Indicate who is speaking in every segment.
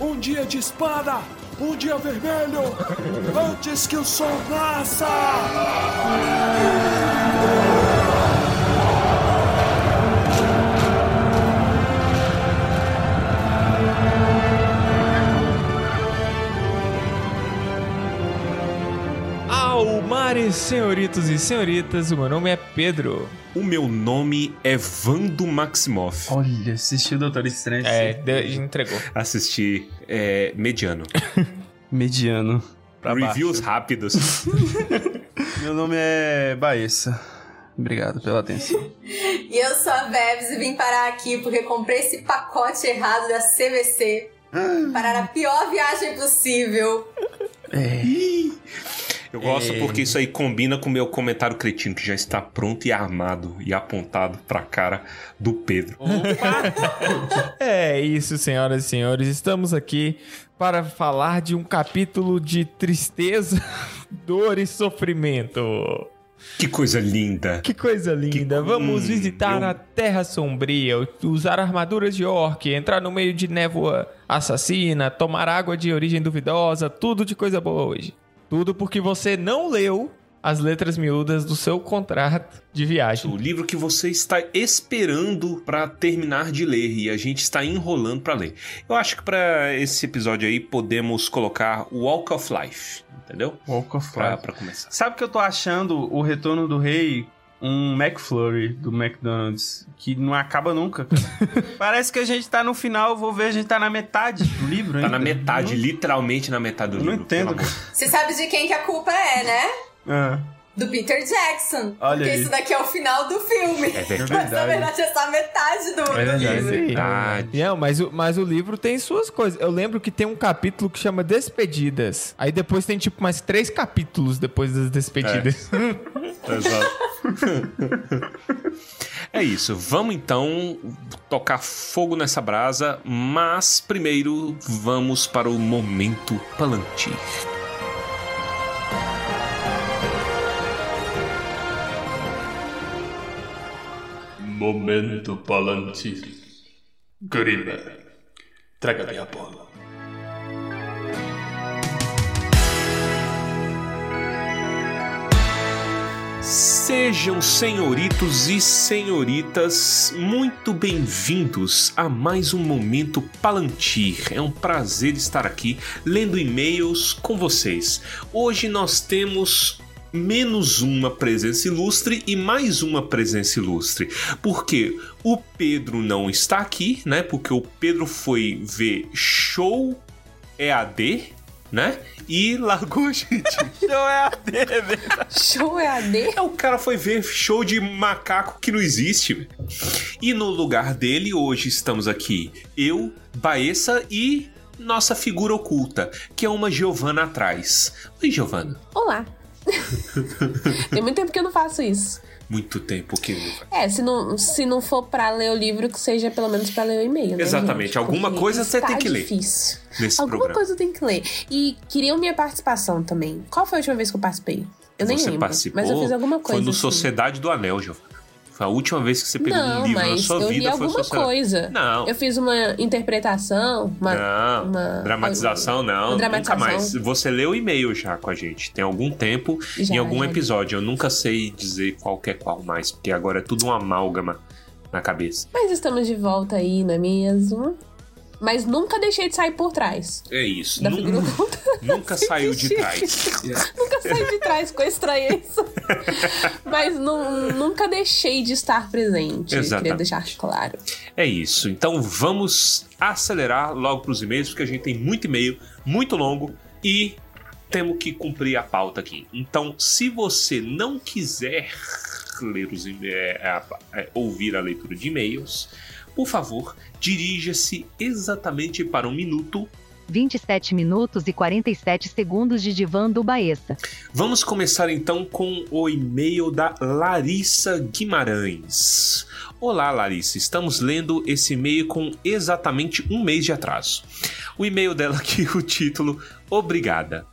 Speaker 1: Um dia de espada! Um dia vermelho! Antes que o sol nasça!
Speaker 2: Almares, senhoritos e senhoritas, o meu nome é Pedro.
Speaker 3: O meu nome é Vando Maximoff.
Speaker 4: Olha, assistiu o Doutor Estranho.
Speaker 2: É, de- entregou.
Speaker 3: Assisti é, mediano.
Speaker 4: Mediano. Pra
Speaker 3: Reviews rápidos.
Speaker 4: Meu nome é Baessa. Obrigado pela atenção.
Speaker 5: E eu sou a Bebs e vim parar aqui porque comprei esse pacote errado da CVC. Parar a pior viagem possível.
Speaker 4: É.
Speaker 3: Eu gosto
Speaker 4: É.
Speaker 3: porque isso aí combina com o meu comentário cretino, que já está pronto e armado e apontado pra cara do Pedro.
Speaker 2: É isso, senhoras e senhores. Estamos aqui para falar de um capítulo de tristeza, dor e sofrimento.
Speaker 3: Que coisa linda.
Speaker 2: Que coisa linda.
Speaker 3: Que-
Speaker 2: Vamos
Speaker 3: hum,
Speaker 2: visitar
Speaker 3: eu-
Speaker 2: a Terra Sombria, usar armaduras de orc, entrar no meio de névoa assassina, tomar água de origem duvidosa, tudo de coisa boa hoje. Tudo porque você não leu as letras miúdas do seu contrato de viagem.
Speaker 3: O livro que você está esperando pra terminar de ler e a gente está enrolando pra ler. Eu acho que pra esse episódio aí podemos colocar Walk of Life, entendeu?
Speaker 4: Walk of
Speaker 3: Pra,
Speaker 4: Life.
Speaker 3: pra começar.
Speaker 4: Sabe que eu tô achando o Retorno do Rei um McFlurry do McDonald's que não acaba nunca. cara. Parece que a gente tá no final, vou ver, a gente tá na metade do livro
Speaker 3: Tá
Speaker 4: ainda.
Speaker 3: na metade, literalmente na metade do
Speaker 4: Eu não
Speaker 3: livro.
Speaker 4: entendo,
Speaker 3: pelo amor.
Speaker 5: Você sabe de quem que a culpa é, né?
Speaker 4: Ah,
Speaker 5: Do Peter Jackson.
Speaker 4: Olha
Speaker 5: porque
Speaker 4: aí.
Speaker 5: isso daqui é o final do filme.
Speaker 3: É verdade.
Speaker 5: Mas na verdade é só metade do,
Speaker 4: É
Speaker 5: do
Speaker 4: verdade.
Speaker 5: livro.
Speaker 3: Verdade.
Speaker 2: Não, mas o, mas o livro tem suas coisas. Eu lembro que tem um capítulo que chama Despedidas. Aí depois tem tipo mais três capítulos depois das despedidas.
Speaker 3: Exato. É isso, vamos então tocar fogo nessa brasa, mas primeiro vamos para o momento Palantir.
Speaker 6: Momento Palantir. Grima, traga-me a bola.
Speaker 3: Sejam senhoritos e senhoritas muito bem-vindos a mais um Momento Palantir. É um prazer estar aqui lendo e-mails com vocês. Hoje nós temos menos uma presença ilustre e mais uma presença ilustre. Porque o Pedro não está aqui, né? Porque o Pedro foi ver show EAD, né? E largou a gente.
Speaker 4: Show é a TV.
Speaker 5: Show EAD?
Speaker 3: É, o cara foi ver show de macaco que não existe. E no lugar dele, hoje estamos aqui, eu, Baessa e nossa figura oculta, que é uma Giovana atrás. Oi, Giovana.
Speaker 7: Olá. Tem muito tempo que eu não faço isso.
Speaker 3: Muito tempo que.
Speaker 7: É, se não, se não for pra ler o livro, que seja pelo menos pra ler o e-mail, né,
Speaker 3: Exatamente.
Speaker 7: gente?
Speaker 3: Alguma
Speaker 7: Porque
Speaker 3: coisa você
Speaker 7: está
Speaker 3: tem que ler.
Speaker 7: difícil.
Speaker 3: Nesse
Speaker 7: Alguma
Speaker 3: programa.
Speaker 7: coisa eu tenho que ler. E queriam minha participação também. Qual foi a última vez que eu participei? Eu nem
Speaker 3: Você
Speaker 7: lembro.
Speaker 3: participou?
Speaker 7: Mas eu fiz alguma coisa.
Speaker 3: Foi no
Speaker 7: assim.
Speaker 3: Sociedade do Anel, Giovana. A última vez que você pegou
Speaker 7: Não,
Speaker 3: um livro na
Speaker 7: mas
Speaker 3: sua
Speaker 7: eu
Speaker 3: vida. foi
Speaker 7: alguma coisa.
Speaker 3: Não.
Speaker 7: Eu fiz uma interpretação, uma,
Speaker 3: Não,
Speaker 7: uma-
Speaker 3: dramatização não,
Speaker 7: uma
Speaker 3: nunca
Speaker 7: dramatização.
Speaker 3: mais. Você leu o e-mail já com a gente, tem algum tempo,
Speaker 7: Já,
Speaker 3: em algum episódio. Eu nunca sei dizer qual é qual mais, porque agora é tudo uma amálgama na cabeça.
Speaker 7: Mas estamos de volta aí, não é mesmo? Mas nunca deixei de sair por trás.
Speaker 3: É isso.
Speaker 7: Da figura oculta.
Speaker 3: nunca saiu de trás.
Speaker 7: nunca saí de trás com estranheza. Mas nu- nunca deixei de estar presente.
Speaker 3: Exatamente.
Speaker 7: Queria deixar claro.
Speaker 3: É isso. Então vamos acelerar logo para os e-mails, porque a gente tem muito e-mail, muito longo e temos que cumprir a pauta aqui. Então, se você não quiser ler os é, a- é, ouvir a leitura de e-mails, por favor, dirija-se exatamente para um minuto
Speaker 8: 27 minutos e 47 segundos de divã do Baessa.
Speaker 3: Vamos começar então com o e-mail da Larissa Guimarães. Olá, Larissa. Estamos lendo esse e-mail com exatamente um mês de atraso. O e-mail dela aqui, o título: Obrigada.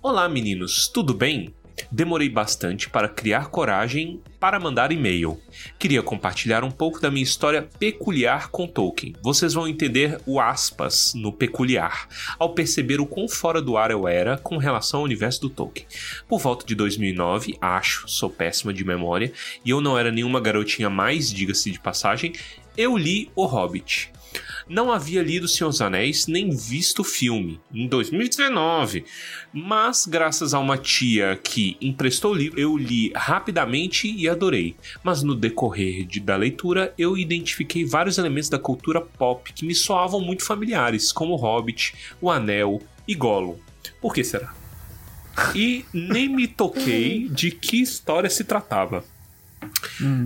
Speaker 3: Olá, meninos, tudo bem? Demorei bastante para criar coragem para mandar e-mail. Queria compartilhar um pouco da minha história peculiar com Tolkien. Vocês vão entender o aspas no peculiar ao perceber o quão fora do ar eu era com relação ao universo do Tolkien. Por volta de 2009, acho, sou péssima de memória, e eu não era nenhuma garotinha mais, diga-se de passagem, eu li O Hobbit. Não havia lido Senhor dos Anéis nem visto o filme em 2019, mas graças a uma tia que emprestou o livro, eu li rapidamente e adorei. Mas no decorrer de, da leitura, eu identifiquei vários elementos da cultura pop que me soavam muito familiares, como o Hobbit, o Anel e Gollum. Por que será? E nem me toquei de que história se tratava.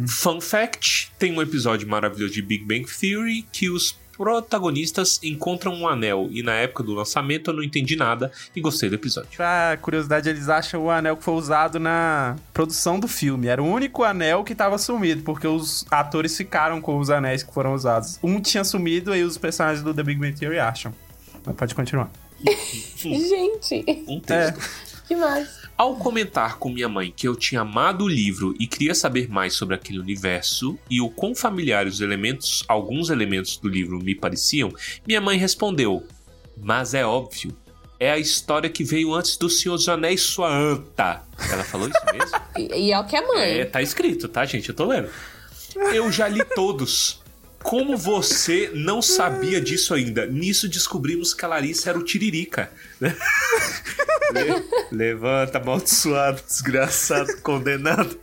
Speaker 3: Fun fact: tem um episódio maravilhoso de Big Bang Theory que os protagonistas encontram um anel e na época do lançamento eu não entendi nada e gostei do episódio.
Speaker 4: Pra curiosidade, eles acham o anel que foi usado na produção do filme. Era o único anel que tava sumido, porque os atores ficaram com os anéis que foram usados. Um tinha sumido e os personagens do The Big Bang Theory acham. Mas pode continuar.
Speaker 7: Gente,
Speaker 3: Um texto.
Speaker 7: que
Speaker 3: Ao comentar com minha mãe que eu tinha amado o livro e queria saber mais sobre aquele universo e o quão familiares os elementos, alguns elementos do livro me pareciam, minha mãe respondeu: "Mas é óbvio, é a história que veio antes do Senhor dos Anéis, sua anta." Ela falou isso mesmo?
Speaker 7: E, e é o que é mãe.
Speaker 3: É, tá escrito, tá, gente? Eu tô lendo. Eu já li todos. Como você não sabia disso ainda? Nisso descobrimos que a Larissa era o Tiririca. né? Le- levanta, amaldiçoado, desgraçado, condenado.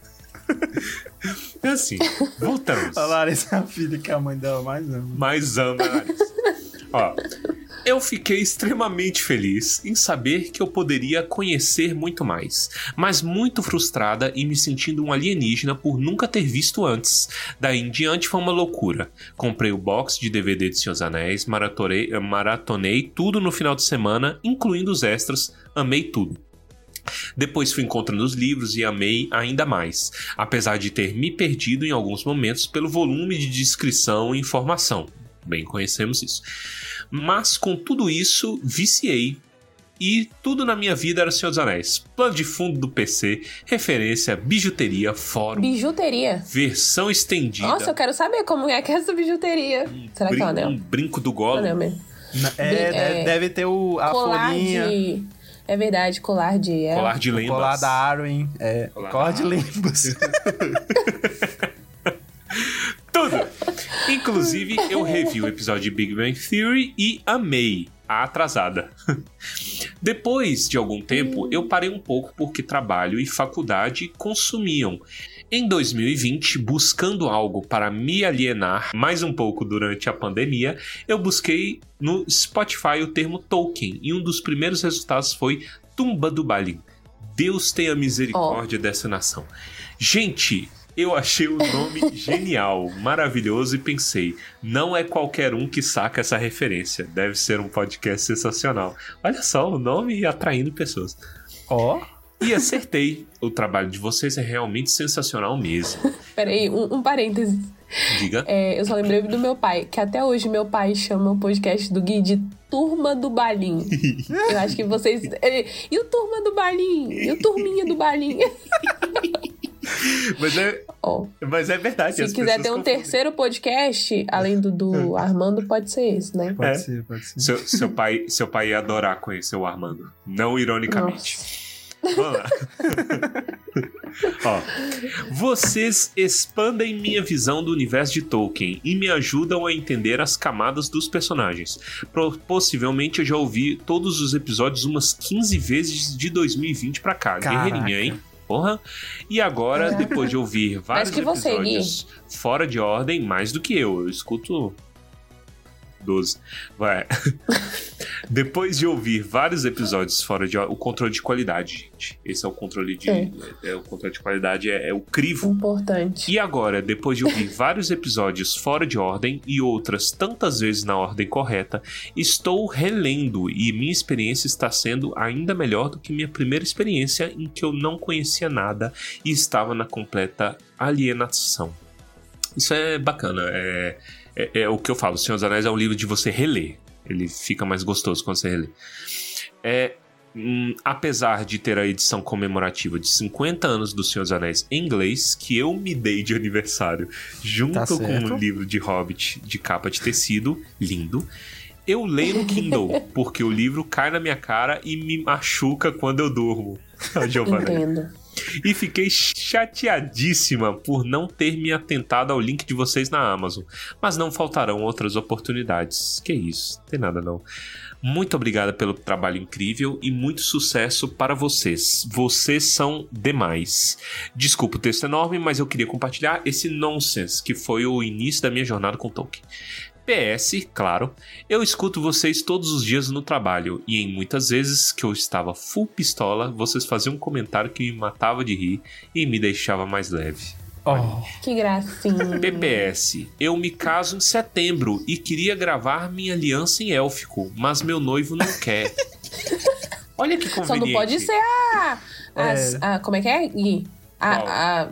Speaker 3: É assim, voltamos.
Speaker 4: A Larissa é a filha que a mãe dela mais ama.
Speaker 3: Mas ama Larissa. Ó, eu fiquei extremamente feliz em saber que eu poderia conhecer muito mais, mas muito frustrada e me sentindo um alienígena por nunca ter visto antes. Daí em diante foi uma loucura. Comprei o box de DVD de Senhor Anéis, maratorei- maratonei tudo no final de semana, incluindo os extras, amei tudo. Depois fui encontrando os livros e amei ainda mais, apesar de ter me perdido em alguns momentos pelo volume de descrição e informação. Bem, conhecemos isso. Mas com tudo isso, viciei. E tudo na minha vida era Senhor dos Anéis. Plano de fundo do PC, referência, bijuteria, fórum,
Speaker 7: Bijuteria.
Speaker 3: versão estendida.
Speaker 7: Nossa, eu quero saber como é que é essa bijuteria. Será que é um anel?
Speaker 3: um brinco do Gollum.
Speaker 7: Anel mesmo.
Speaker 4: É,
Speaker 7: é,
Speaker 4: deve ter o, a
Speaker 7: colar
Speaker 4: folhinha.
Speaker 7: de. É verdade, colar de. É.
Speaker 3: Colar de
Speaker 4: O
Speaker 3: lembas.
Speaker 4: colar da Arwen. É,
Speaker 3: Colar
Speaker 4: colar de lembas.
Speaker 3: Tudo! Inclusive, eu revi o episódio de Big Bang Theory e amei a atrasada. Depois de algum tempo, eu parei um pouco porque trabalho e faculdade consumiam. Em 2020, buscando algo para me alienar mais um pouco durante a pandemia, eu busquei no Spotify o termo Tolkien e um dos primeiros resultados foi Tumba do Balin. Deus tenha misericórdia dessa nação. Gente, eu achei o nome genial, maravilhoso e pensei, não é qualquer um que saca essa referência. Deve ser um podcast sensacional. Olha só o nome atraindo pessoas.
Speaker 4: Ó.
Speaker 3: E acertei. O trabalho de vocês é realmente sensacional mesmo.
Speaker 7: Peraí, um, um parênteses.
Speaker 3: Diga.
Speaker 7: É, eu só lembrei do meu pai, que até hoje meu pai chama o podcast do Gui de Turma do Balim. eu acho que vocês. e o Turma do Balim? E o Turminha do Balim?
Speaker 3: Mas é,
Speaker 7: Ó,
Speaker 3: mas é verdade.
Speaker 7: se quiser ter um
Speaker 3: confundem.
Speaker 7: terceiro podcast, além do do Armando, pode ser esse, né?
Speaker 4: Pode
Speaker 3: É.
Speaker 4: ser, pode ser.
Speaker 3: Seu, seu pai, seu pai ia adorar conhecer o Armando. Não ironicamente. Vamos lá. Ó, vocês expandem minha visão do universo de Tolkien e me ajudam a entender as camadas dos personagens. Possivelmente eu já ouvi todos os episódios umas 15 vezes de 2020 pra cá.
Speaker 4: Caraca.
Speaker 3: Guerreirinha, hein? Porra. E agora, depois de ouvir vários
Speaker 7: que você,
Speaker 3: episódios fora de ordem, mais do que eu, eu escuto 12. Vai. Depois de ouvir vários episódios fora de o controle de qualidade, gente. Esse é o controle de
Speaker 7: É.
Speaker 3: é, o controle de qualidade é, é o crivo.
Speaker 7: Importante.
Speaker 3: E agora, depois de ouvir vários episódios fora de ordem e outras tantas vezes na ordem correta, estou relendo e minha experiência está sendo ainda melhor do que minha primeira experiência em que eu não conhecia nada e estava na completa alienação. Isso é bacana. É, é, é o que eu falo. Senhor dos Anéis é um livro de você reler. Ele fica mais gostoso quando você relê. É, hum, apesar de ter a edição comemorativa de 50 anos do Senhor dos Anéis em inglês, que eu me dei de aniversário junto
Speaker 4: Tá
Speaker 3: com um livro de Hobbit de capa de tecido, lindo. Eu leio no Kindle, porque o livro cai na minha cara e me machuca quando eu durmo. Giovanna.
Speaker 7: Entendo.
Speaker 3: E fiquei chateadíssima por não ter me atentado ao link de vocês na Amazon. Mas não faltarão outras oportunidades. Que isso, tem nada não. Muito obrigada pelo trabalho incrível e muito sucesso para vocês. Vocês são demais. Desculpa o texto enorme, mas eu queria compartilhar esse nonsense que foi o início da minha jornada com Tolkien. PS, claro, eu escuto vocês todos os dias no trabalho e em muitas vezes que eu estava full pistola, vocês faziam um comentário que me matava de rir e me deixava mais leve.
Speaker 4: Oh,
Speaker 7: Que gracinha.
Speaker 3: PPS, eu me caso em setembro e queria gravar minha aliança em élfico, mas meu noivo não quer. Olha que
Speaker 7: Só
Speaker 3: conveniente.
Speaker 7: não pode ser a. as- a- como é que é? A, a-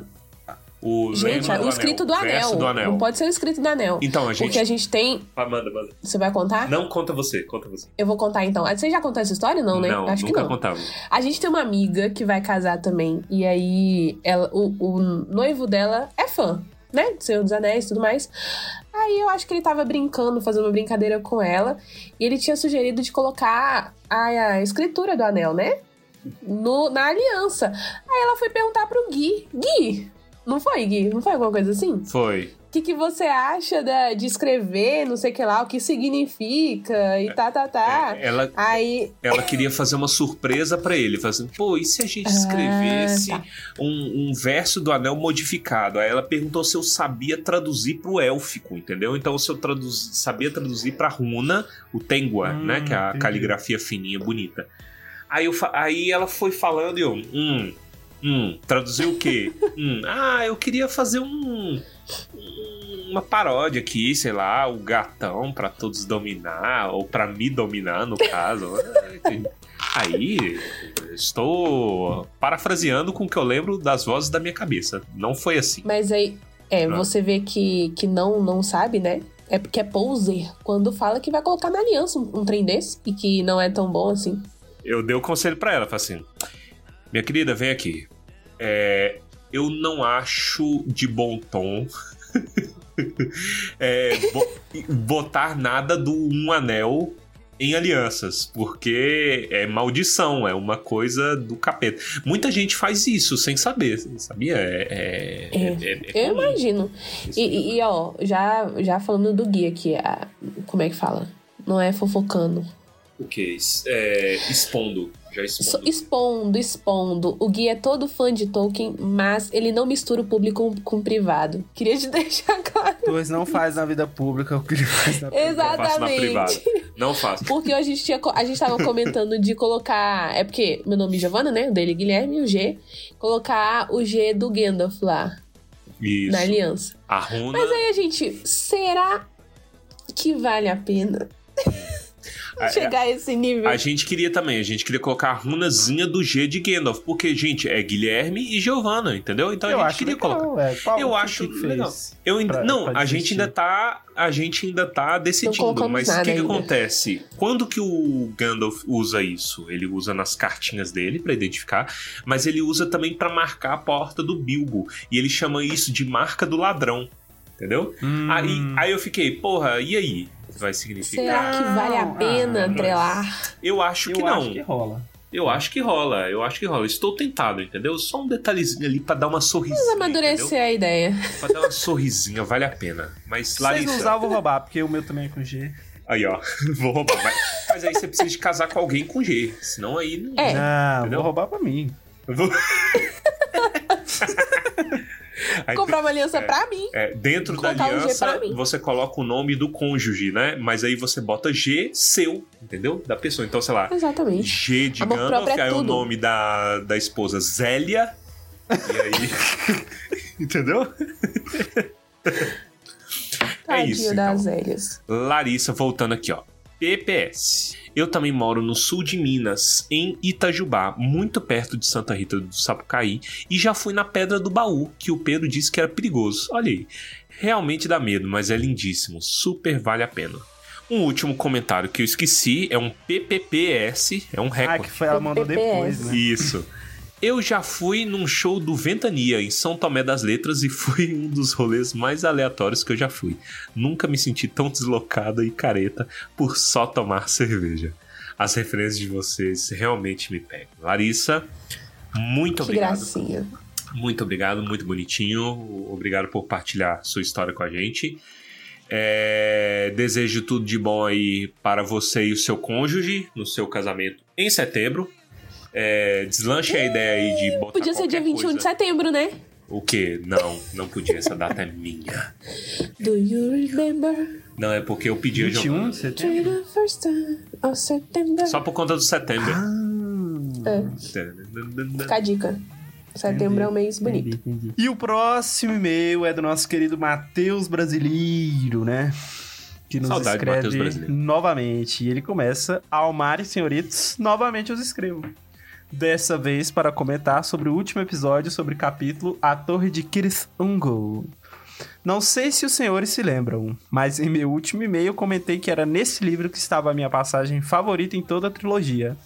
Speaker 3: O
Speaker 7: gente,
Speaker 3: lema
Speaker 7: o escrito do anel.
Speaker 3: verso do anel.
Speaker 7: Não pode ser o escrito do anel.
Speaker 3: Então, a gente...
Speaker 7: Porque a gente tem.
Speaker 3: Ah, manda, manda.
Speaker 7: Você vai contar?
Speaker 3: Não, conta você, conta você.
Speaker 7: Eu vou contar então. Ah, Você já contou essa história? Não, né?
Speaker 3: Não,
Speaker 7: Acho que
Speaker 3: nunca
Speaker 7: não.
Speaker 3: contava.
Speaker 7: A gente tem uma amiga que vai casar também. E aí, ela, o, o noivo dela é fã, né? Do Senhor dos Anéis e tudo mais. Aí eu acho que ele tava brincando, fazendo uma brincadeira com ela. E ele tinha sugerido de colocar a, a escritura do anel, né? No, na aliança. Aí ela foi perguntar pro Gui. Gui! Não foi, Gui? Não foi alguma coisa assim?
Speaker 3: Foi.
Speaker 7: O que, que você acha da- de escrever, não sei o que lá, o que significa e tá, tá, tá.
Speaker 3: É, Ela,
Speaker 7: Aí,
Speaker 3: ela queria fazer uma surpresa pra ele, fazendo, pô, e se a gente
Speaker 7: Ah,
Speaker 3: escrevesse
Speaker 7: tá.
Speaker 3: um, um verso do anel modificado? Aí ela perguntou se eu sabia traduzir pro élfico, entendeu? Então se eu traduz, sabia traduzir pra runa, o Tengua,
Speaker 4: Hum,
Speaker 3: né? Que é a
Speaker 4: entendi.
Speaker 3: caligrafia fininha, bonita. Aí, eu, aí ela foi falando e eu, hum, hum, traduziu o quê? hum, ah, eu queria fazer um uma paródia aqui, sei lá, o gatão pra todos dominar, ou pra me dominar, no caso. Aí, estou parafraseando com o que eu lembro das vozes da minha cabeça. Não foi assim.
Speaker 7: Mas aí, é,
Speaker 3: Ah.
Speaker 7: você vê que, que não, não sabe, né? É porque é poser quando fala que vai colocar na aliança um, um trem desse e que não é tão bom assim.
Speaker 3: Eu dei o conselho pra ela, falei assim: Minha querida, vem aqui. É, eu não acho de bom tom é, bo- botar nada do um anel em alianças, porque é maldição, é uma coisa do capeta. Muita gente faz isso sem saber, sabia? É, é-
Speaker 7: É,
Speaker 3: é- é
Speaker 7: Eu imagino. E, e- e, ó, já, já falando do Gui aqui, a- como é que fala? Não é fofocando.
Speaker 3: O que? É, expondo. Já expondo.
Speaker 7: expondo, expondo. O Gui é todo fã de Tolkien, mas ele não mistura o público com, o privado. Queria te deixar claro.
Speaker 4: Dois não faz na vida pública o que ele faz na privada.
Speaker 3: Não faço na privada.
Speaker 7: Exatamente.
Speaker 3: Não faço.
Speaker 7: Porque a gente, tinha, a gente tava comentando de colocar. É porque meu nome é Giovanna, né? O dele é Guilherme e o G. Colocar o G do Gandalf lá,
Speaker 3: Isso.
Speaker 7: na aliança.
Speaker 3: A runa.
Speaker 7: Mas aí a gente, será que vale a pena
Speaker 3: A-
Speaker 7: chegar a esse nível?
Speaker 3: A gente queria também, a gente queria colocar a runazinha do G de Gandalf, porque, gente, é Guilherme e Giovanna, entendeu? Então
Speaker 4: eu
Speaker 3: a gente
Speaker 4: acho
Speaker 3: queria
Speaker 4: legal,
Speaker 3: colocar.
Speaker 4: é. Qual-
Speaker 3: Eu acho
Speaker 4: que fez?
Speaker 3: legal. Eu ainda,
Speaker 4: pra-
Speaker 3: não,
Speaker 4: pra
Speaker 3: a gente ainda tá, a gente ainda tá decidindo, mas o que, que acontece? Quando que o Gandalf usa isso? Ele usa nas cartinhas dele pra identificar, mas ele usa também pra marcar a porta do Bilbo, e ele chama isso de marca do ladrão, entendeu?
Speaker 4: Hum,
Speaker 3: Aí, aí eu fiquei, porra, e aí? Vai significar?
Speaker 7: Será que vale a pena
Speaker 4: ah,
Speaker 7: trelar?
Speaker 3: Eu acho
Speaker 4: eu
Speaker 3: que não.
Speaker 4: acho que rola.
Speaker 3: Eu acho que rola, eu acho que rola. Estou tentado, entendeu? Só um detalhezinho ali pra dar uma sorrisinha.
Speaker 7: Vamos amadurecer a ideia.
Speaker 3: entendeu? Pra dar uma sorrisinha, vale a pena. Mas,
Speaker 4: Se
Speaker 3: Larissa.
Speaker 4: usar, eu vou roubar, porque o meu também é com G.
Speaker 3: Aí, ó. Vou roubar. Mas, mas aí você precisa de casar com alguém com G. Senão aí não.
Speaker 7: É.
Speaker 4: Não,
Speaker 3: Entendeu?
Speaker 4: vou roubar pra mim.
Speaker 3: Eu vou- Aí,
Speaker 7: Comprar uma aliança
Speaker 3: é.
Speaker 7: pra mim.
Speaker 3: é, dentro da
Speaker 7: um
Speaker 3: aliança,
Speaker 7: pra mim.
Speaker 3: você coloca o nome do cônjuge, né? Mas aí você bota G seu, entendeu? Da pessoa. Então, sei lá,
Speaker 7: Exatamente.
Speaker 3: G de
Speaker 7: Amor
Speaker 3: Gandalf,
Speaker 7: é
Speaker 3: aí o nome da, da esposa Zélia. E aí. entendeu? É
Speaker 7: Tadinho
Speaker 3: isso,
Speaker 7: das
Speaker 3: então.
Speaker 7: velhas.
Speaker 3: Larissa, voltando aqui, ó. PPS. Eu também moro no sul de Minas, em Itajubá, muito perto de Santa Rita do Sapucaí, e já fui na Pedra do Baú, que o Pedro disse que era perigoso. Olha aí. Realmente dá medo, mas é lindíssimo. Super vale a pena. Um último comentário que eu esqueci é um PPPS, é um
Speaker 4: Ah,
Speaker 3: recorde.
Speaker 4: que foi, ela mandou depois, né?
Speaker 3: Isso. Eu já fui num show do Ventania em São Tomé das Letras e foi um dos rolês mais aleatórios que eu já fui. Nunca me senti tão deslocada e careta por só tomar cerveja. As referências de vocês realmente me pegam. Larissa, muito
Speaker 7: Que
Speaker 3: obrigado.
Speaker 7: gracinha.
Speaker 3: Muito obrigado, muito bonitinho. Obrigado por partilhar sua história com a gente. É, desejo tudo de bom aí para você e o seu cônjuge no seu casamento em setembro. É, deslanche a ideia aí de botar
Speaker 7: Podia ser dia
Speaker 3: qualquer
Speaker 7: 21 de
Speaker 3: coisa.
Speaker 7: setembro, né?
Speaker 3: O quê? Não, não podia. Essa data é minha.
Speaker 7: Do you remember
Speaker 3: Não, é porque eu pedi a
Speaker 4: 21
Speaker 3: Giovana.
Speaker 4: de setembro?
Speaker 7: the first time of September?
Speaker 3: Só por conta do setembro.
Speaker 7: É, fica a dica. Setembro é um mês bonito.
Speaker 4: E o próximo e-mail é do nosso querido Matheus Brasileiro, né? Que nos
Speaker 3: Saudade
Speaker 4: escreve
Speaker 3: Brasileiro.
Speaker 4: novamente. E ele começa: Almar e senhoritos, novamente os escrevo. Dessa vez para comentar sobre o último episódio sobre o capítulo A Torre de Kirith Ungol. Não sei se os senhores se lembram, mas em meu último e-mail comentei que era nesse livro que estava a minha passagem favorita em toda a trilogia.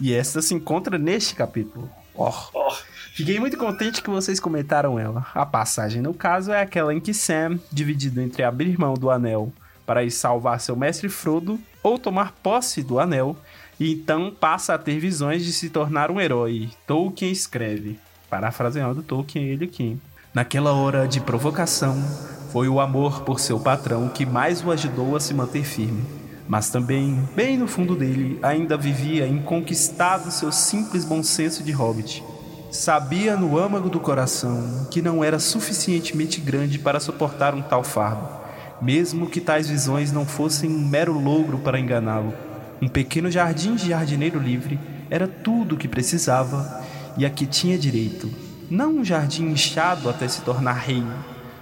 Speaker 4: E esta se encontra neste capítulo. Ó. Fiquei muito contente que vocês comentaram ela. A passagem, no caso, é aquela em que Sam, dividido entre abrir mão do anel para ir salvar seu mestre Frodo ou tomar posse do anel, e então passa a ter visões de se tornar um herói. Tolkien escreve. Parafraseando Tolkien, ele aqui. Naquela hora de provocação, foi o amor por seu patrão que mais o ajudou a se manter firme. Mas também, bem no fundo dele, ainda vivia inconquistado seu simples bom senso de hobbit. Sabia no âmago do coração que não era suficientemente grande para suportar um tal fardo, mesmo que tais visões não fossem um mero logro para enganá-lo. Um pequeno jardim de jardineiro livre era tudo o que precisava e a que tinha direito. Não um jardim inchado até se tornar rei,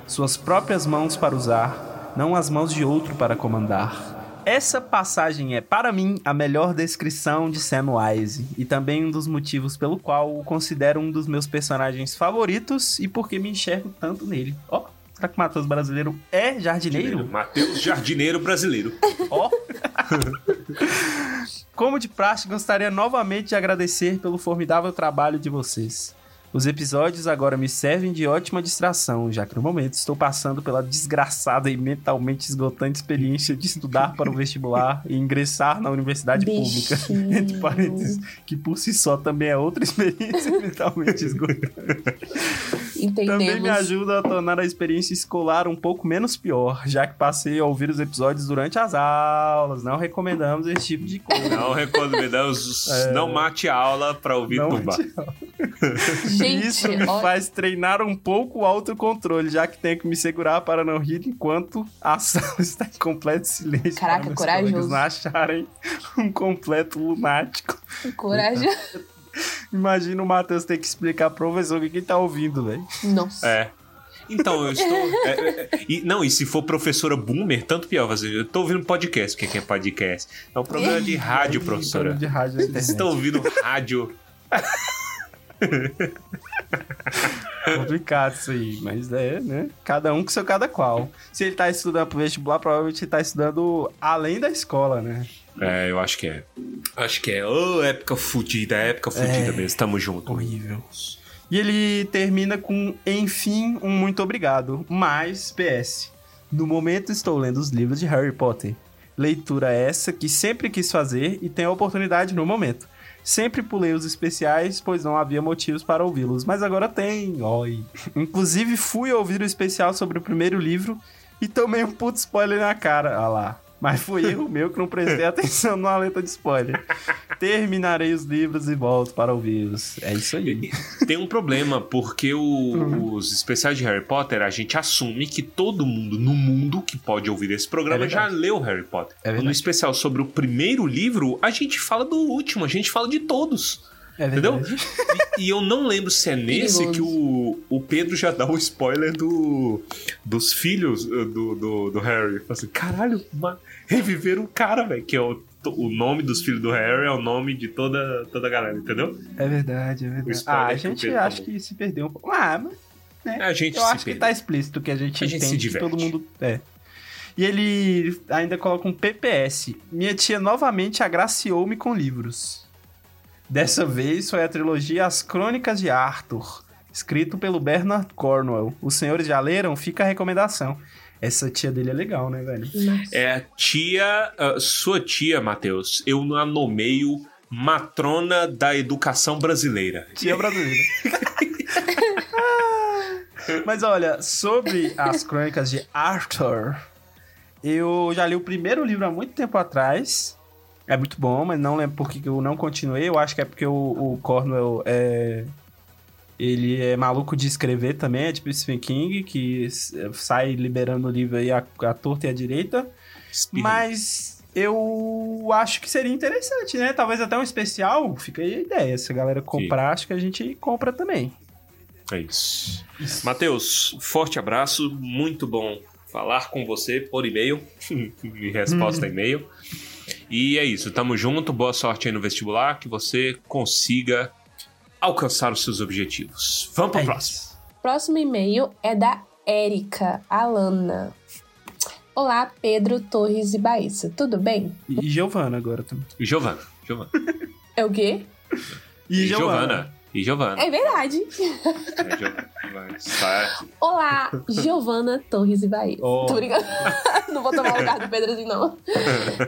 Speaker 4: suas próprias mãos para usar, não as mãos de outro para comandar. Essa passagem é, para mim, a melhor descrição de Samwise e também um dos motivos pelo qual o considero um dos meus personagens favoritos e porque me enxergo tanto nele. Ó, será que o Matheus brasileiro é jardineiro?
Speaker 3: Matheus Jardineiro Brasileiro.
Speaker 4: Ó. Como de praxe, gostaria novamente de agradecer pelo formidável trabalho de vocês. Os episódios agora me servem de ótima distração, já que no momento estou passando pela desgraçada e mentalmente esgotante experiência de estudar para o vestibular e ingressar na universidade pública.
Speaker 7: Bichinho.
Speaker 4: Entre parênteses, que por si só também é outra experiência mentalmente esgotante. Também me
Speaker 7: Entendemos.
Speaker 4: ajuda a tornar a experiência escolar um pouco menos pior, já que passei a ouvir os episódios durante as aulas. Não recomendamos esse tipo de coisa.
Speaker 3: Não recomendamos. Não mate a aula pra ouvir
Speaker 4: É. Não
Speaker 3: tumba.
Speaker 7: Gente,
Speaker 4: Isso me
Speaker 7: olha-
Speaker 4: faz treinar um pouco o autocontrole, já que tenho que me segurar para não rir enquanto a sala está em completo silêncio.
Speaker 7: Caraca,
Speaker 4: para
Speaker 7: corajoso.
Speaker 4: não acharem um completo lunático.
Speaker 7: Coragem.
Speaker 4: Imagina o Matheus ter que explicar pro professor o que ele tá ouvindo, velho.
Speaker 7: Nossa.
Speaker 3: É. Então, eu estou. é, é, é, e, não, e se for professora boomer, tanto pior. assim, Eu tô ouvindo podcast. O que que é podcast? É um programa de rádio, professora.
Speaker 4: De rádio
Speaker 3: estão ouvindo rádio.
Speaker 4: Complicado isso aí, mas é, né? Cada um com seu cada qual. Se ele tá estudando pro vestibular, provavelmente ele tá estudando além da escola, né?
Speaker 3: É, eu acho que é. Acho que é. Ô, época fudida, época fudida mesmo. Tamo junto.
Speaker 4: Horrível. E ele termina com, enfim, um muito obrigado. Mas, PS, no momento estou lendo os livros de Harry Potter. Leitura essa que sempre quis fazer e tenho a oportunidade no momento. Sempre pulei os especiais, pois não havia motivos para ouvi-los, mas agora tem. Oi. Inclusive, fui ouvir o especial sobre o primeiro livro e tomei um puto spoiler na cara. Olha lá. Mas foi erro meu que não prestei atenção na letra de spoiler. Terminarei os livros e volto para ouvi-los. É isso aí.
Speaker 3: Tem um problema, porque o- os especiais de Harry Potter, a gente assume que todo mundo no mundo que pode ouvir esse programa
Speaker 4: É
Speaker 3: já leu Harry Potter.
Speaker 4: É
Speaker 3: no especial sobre o primeiro livro, a gente fala do último, a gente fala de todos.
Speaker 4: É
Speaker 3: Entendeu? E, e eu não lembro se é nesse que o, o Pedro já dá o spoiler do, dos filhos uh, do, do, do Harry. Fala assim, caralho, ma- reviveram o cara, velho. Que é o, o nome dos filhos do Harry, é o nome de toda, toda a galera, entendeu?
Speaker 4: É verdade, é verdade. Ah, a
Speaker 3: que o
Speaker 4: gente
Speaker 3: Pedro
Speaker 4: acha que se perdeu um pouco. Ah, mas
Speaker 3: A gente
Speaker 4: eu acho que
Speaker 3: perdeu.
Speaker 4: tá explícito que a gente
Speaker 3: A gente
Speaker 4: entende que todo mundo. É. E ele ainda coloca um PPS. Minha tia novamente agraciou-me com livros. Dessa vez foi a trilogia As Crônicas de Arthur, escrito pelo Bernard Cornwell. Os senhores já leram? Fica a recomendação. Essa tia dele é legal, né, velho?
Speaker 3: É a tia, ah, sua tia, Matheus, eu a nomeio matrona da educação brasileira.
Speaker 4: Tia brasileira. Mas olha, sobre as crônicas de Arthur, eu já li o primeiro livro há muito tempo atrás. É muito bom, mas não lembro por que que eu não continuei. Eu acho que é porque o, o Cornwell é. Ele é maluco de escrever também, é tipo Stephen King, que sai liberando o livro aí à, à torta e à direita. Mas eu acho que seria interessante, né? Talvez até um especial. Fica aí a ideia. Se a galera comprar, acho que a gente compra também.
Speaker 3: É isso. Matheus, forte abraço, muito bom falar com você por e-mail, em resposta a e-mail. E é isso, tamo junto, boa sorte aí no vestibular, que você consiga alcançar os seus objetivos. Vamos pro
Speaker 4: É
Speaker 3: próximo.
Speaker 4: isso.
Speaker 7: Próximo e-mail é da Érica Alana. Olá, Pedro Torres e Baissa. Tudo bem?
Speaker 4: E Giovana agora também.
Speaker 3: E Giovana, Giovana.
Speaker 7: É o quê?
Speaker 3: E Giovana. E Giovana.
Speaker 7: É verdade.
Speaker 3: É, Giovana.
Speaker 7: Olá, Giovana Torres e Baissa.
Speaker 4: Oh.
Speaker 7: Tô brincando. não vou tomar o lugar do Pedro assim, não.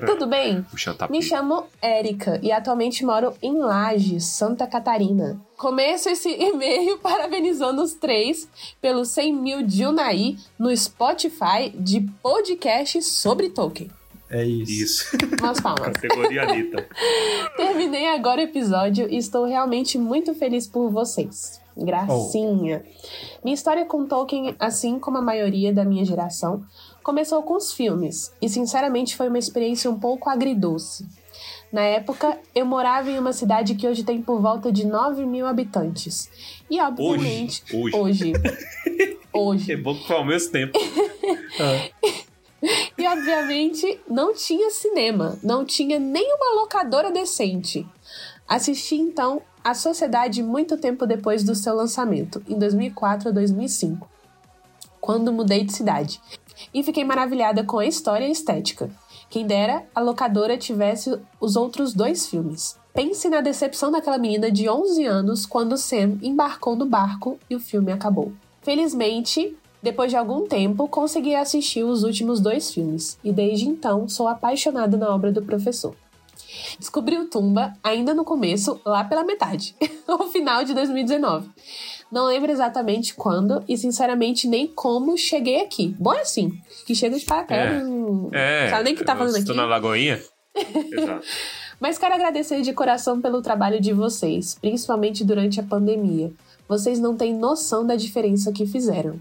Speaker 7: Tudo bem?
Speaker 3: Puxa, tá
Speaker 7: Me chamo Érica e atualmente moro em Lages, Santa Catarina. Começo esse e-mail parabenizando os três pelo 100 mil de Unai no Spotify de podcast sobre Tolkien.
Speaker 4: É isso.
Speaker 3: Isso.
Speaker 7: Umas palmas.
Speaker 3: Categoria Anitta.
Speaker 7: Terminei agora o episódio e estou realmente muito feliz por vocês. Gracinha. Minha história com Tolkien, assim como a maioria da minha geração, começou com os filmes e, sinceramente, foi uma experiência um pouco agridoce. Na época, eu morava em uma cidade que hoje tem por volta de 9 mil habitantes. E, obviamente.
Speaker 3: Hoje.
Speaker 7: Hoje. Hoje.
Speaker 3: É bom que foi ao mesmo tempo.
Speaker 7: E obviamente não tinha cinema, não tinha nenhuma locadora decente. Assisti então A Sociedade muito tempo depois do seu lançamento, em 2004 a 2005, quando mudei de cidade. E fiquei maravilhada com a história e a estética. Quem dera a locadora tivesse os outros dois filmes. Pense na decepção daquela menina de 11 anos quando Sam embarcou no barco e o filme acabou. Felizmente, depois de algum tempo, consegui assistir os últimos dois filmes e desde então sou apaixonada na obra do professor. Descobri o Tumba ainda no começo, lá pela metade, no final de 2019. Não lembro exatamente quando e sinceramente nem como cheguei aqui. Bom é assim, que chega de paraquedas, não
Speaker 3: É.
Speaker 7: sabe nem o que tá fazendo
Speaker 3: Estou
Speaker 7: aqui.
Speaker 3: na Lagoinha? Exato.
Speaker 7: Mas quero agradecer de coração pelo trabalho de vocês, principalmente durante a pandemia. Vocês não têm noção da diferença que fizeram.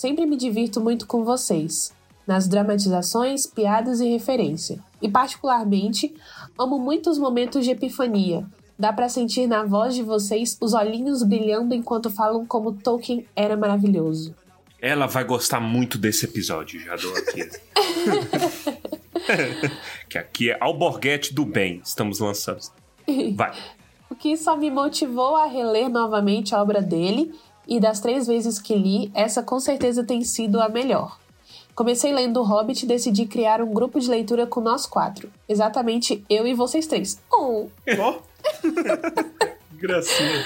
Speaker 7: Sempre me divirto muito com vocês, nas dramatizações, piadas e referência. E particularmente, amo muito os momentos de epifania. Dá pra sentir na voz de vocês os olhinhos brilhando enquanto falam como Tolkien era maravilhoso.
Speaker 3: Ela vai gostar muito desse episódio, já dou aqui. que aqui é Alborguete do Bem, estamos lançando. Vai.
Speaker 7: O que só me motivou a reler novamente a obra dele, e das três vezes que li, essa com certeza tem sido a melhor. Comecei lendo O Hobbit e decidi criar um grupo de leitura com nós quatro. Exatamente eu e vocês três. Oh!
Speaker 3: Gracinha.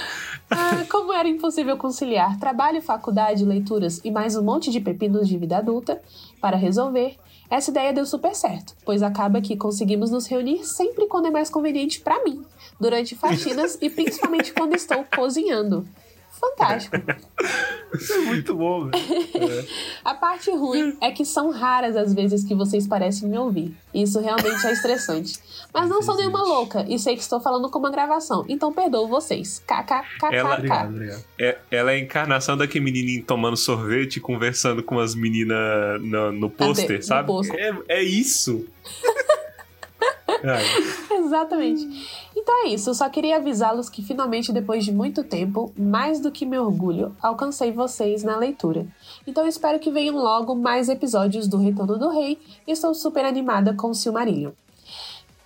Speaker 7: Ah, como era impossível conciliar trabalho, faculdade, leituras e mais um monte de pepinos de vida adulta para resolver, essa ideia deu super certo, pois acaba que conseguimos nos reunir sempre quando é mais conveniente para mim, durante faxinas e principalmente quando estou cozinhando. Fantástico.
Speaker 4: é muito bom, velho.
Speaker 7: A parte ruim é que são raras as vezes que vocês parecem me ouvir. Isso realmente é estressante. Mas não sou nenhuma louca e sei que estou falando com uma gravação, então perdoo vocês.
Speaker 3: Ela-
Speaker 7: KKKK.
Speaker 4: obrigado.
Speaker 3: É, ela é a encarnação daquele menininho tomando sorvete e conversando com as meninas no, no pôster,
Speaker 7: no
Speaker 3: sabe?
Speaker 7: pôster.
Speaker 3: É, é isso. Ai,
Speaker 7: Exatamente. Então é isso, eu só queria avisá-los que finalmente, depois de muito tempo, mais do que me orgulho, alcancei vocês na leitura. Então espero que venham logo mais episódios do Retorno do Rei e estou super animada com o Silmarillion.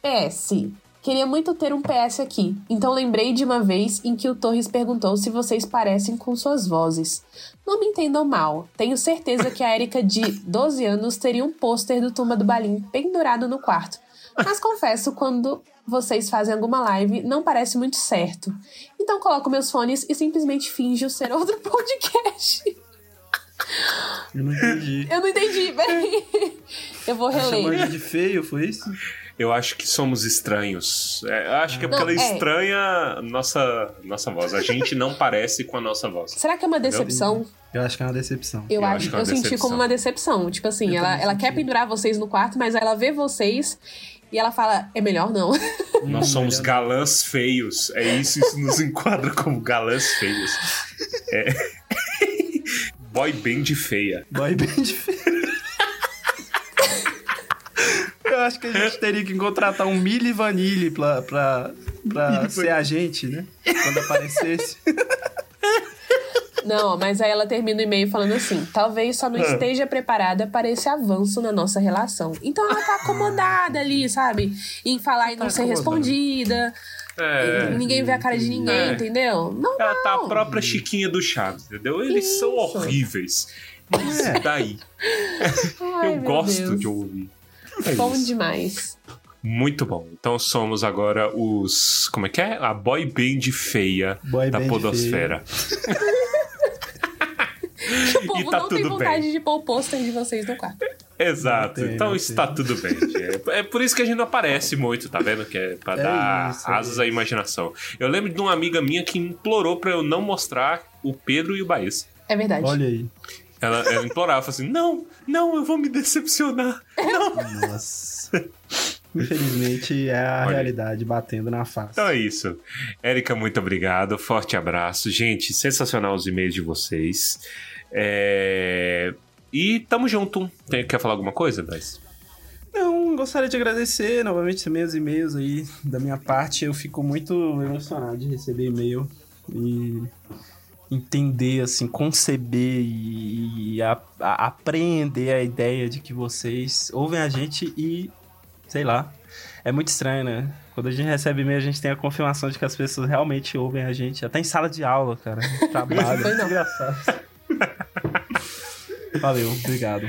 Speaker 7: PS. Queria muito ter um PS aqui, então lembrei de uma vez em que o Torres perguntou se vocês parecem com suas vozes. Não me entendam mal, tenho certeza que a Erika de 12 anos teria um pôster do Turma do Balim pendurado no quarto. Mas confesso, quando vocês fazem alguma live, não parece muito certo. Então coloco meus fones e simplesmente finjo ser outro podcast.
Speaker 4: Eu não entendi.
Speaker 7: Eu não entendi, peraí. Eu vou
Speaker 4: Chamou
Speaker 7: reler.
Speaker 4: ele de feio, foi isso?
Speaker 3: Eu acho que somos estranhos. É, eu acho que é porque
Speaker 7: Não,
Speaker 3: ela
Speaker 7: é.
Speaker 3: estranha nossa, nossa voz. A gente não parece com a nossa voz.
Speaker 7: Será que é uma decepção?
Speaker 4: Eu acho que é uma decepção.
Speaker 7: Eu,
Speaker 3: Eu
Speaker 7: acho,
Speaker 3: acho que é uma
Speaker 7: eu senti
Speaker 3: decepção.
Speaker 7: como uma decepção. Tipo assim,
Speaker 4: Eu
Speaker 7: ela, ela
Speaker 4: senti.
Speaker 7: quer pendurar vocês no quarto, mas ela vê vocês e ela fala: é melhor não.
Speaker 3: Nós somos galãs feios. É isso, isso nos enquadra como galãs feios. É. Boy band feia.
Speaker 4: Boy band feio. Eu acho que a gente teria que contratar um Mili Vanille pra, pra, pra ser a gente, né? Quando aparecesse.
Speaker 7: Não, mas aí ela termina o e-mail falando assim: talvez só não esteja preparada para esse avanço na nossa relação. Então ela tá acomodada ali, sabe? Em falar e não ser
Speaker 4: acomodada.
Speaker 7: respondida.
Speaker 3: É.
Speaker 7: ninguém vê a cara de ninguém,
Speaker 3: É.
Speaker 7: entendeu? Não,
Speaker 3: Ela tá a
Speaker 7: não.
Speaker 3: própria Chiquinha do Chaves, entendeu? Eles são
Speaker 7: Isso.
Speaker 3: horríveis. Isso
Speaker 4: É.
Speaker 3: daí.
Speaker 7: Ai,
Speaker 3: Eu gosto
Speaker 7: Deus.
Speaker 3: de ouvir. É
Speaker 7: Bom
Speaker 3: isso.
Speaker 7: demais.
Speaker 3: Muito bom. Então somos agora os. Como é que é? A boy band feia
Speaker 4: Boy
Speaker 3: da
Speaker 4: band
Speaker 3: Podosfera.
Speaker 7: O povo
Speaker 3: tá
Speaker 7: não tem vontade
Speaker 3: bem.
Speaker 7: de pôr o pôster de vocês no quarto.
Speaker 3: Exato.
Speaker 4: Não tem,
Speaker 3: então
Speaker 4: não
Speaker 3: está
Speaker 4: tem.
Speaker 3: tudo bem. gente. É, é por isso que a gente não aparece muito, tá vendo? Que é pra
Speaker 4: É
Speaker 3: dar
Speaker 4: isso, é
Speaker 3: asas à imaginação. Eu lembro de uma amiga minha que implorou pra eu não mostrar o Pedro e o Baez.
Speaker 7: É verdade.
Speaker 4: Olha aí.
Speaker 3: Ela, ela implorava, assim: não, não, eu vou me decepcionar.
Speaker 4: Nossa. Infelizmente é a
Speaker 3: Olha
Speaker 4: realidade batendo na face.
Speaker 3: Então é isso. Érica, muito obrigado. Forte abraço. Gente, sensacional os e-mails de vocês. É... E tamo junto. Tem- Quer falar alguma coisa, Braz?
Speaker 4: Não, gostaria de agradecer novamente também os e-mails aí da minha parte. Eu fico muito emocionado de receber e-mail e entender, assim, conceber e, e a- a- apreender a ideia de que vocês ouvem a gente e, sei lá, é muito estranho, né? Quando a gente recebe e-mail, a gente tem a confirmação de que as pessoas realmente ouvem a gente, até em sala de aula, cara. Trabalho,
Speaker 7: Foi
Speaker 4: é engraçado. Valeu, obrigado.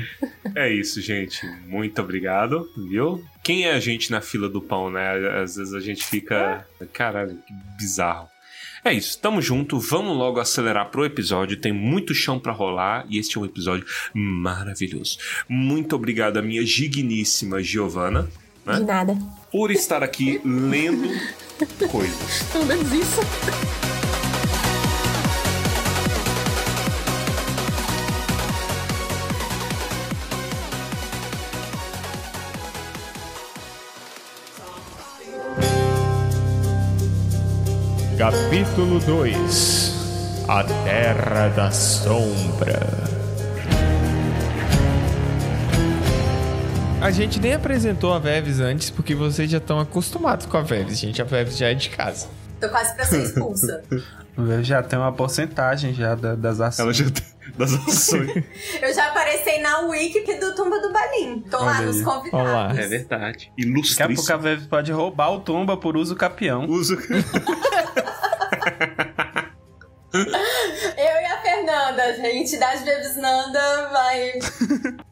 Speaker 3: É isso, gente. Muito obrigado, viu? Quem é a gente na fila do pão, né? Às vezes a gente fica. Caralho, que bizarro. É isso, tamo junto, vamos logo acelerar pro episódio, tem muito chão pra rolar e este é um episódio maravilhoso. Muito obrigado à minha digníssima Giovana Né?
Speaker 7: De nada.
Speaker 3: por estar aqui lendo coisas.
Speaker 7: Pelo menos isso.
Speaker 2: Capítulo 2 A Terra da Sombra. A gente nem apresentou a Veves antes, porque vocês já estão acostumados com a Veves, gente. A Veves já é de casa.
Speaker 5: Tô quase pra ser expulsa.
Speaker 4: Já tem uma porcentagem já da- das ações.
Speaker 3: Ela já tem das ações.
Speaker 5: Eu já apareci na wiki do Tumba do Balim. Tô lá
Speaker 4: Olha
Speaker 5: nos
Speaker 4: aí.
Speaker 5: convidados.
Speaker 2: Olha lá.
Speaker 3: É verdade.
Speaker 4: Daqui a pouco a
Speaker 3: Ilustríssimo.
Speaker 4: Vev pode roubar o Tomba por uso capião.
Speaker 3: Uso.
Speaker 5: Eu e a Fernanda, gente, das Bebes Nanda, vai.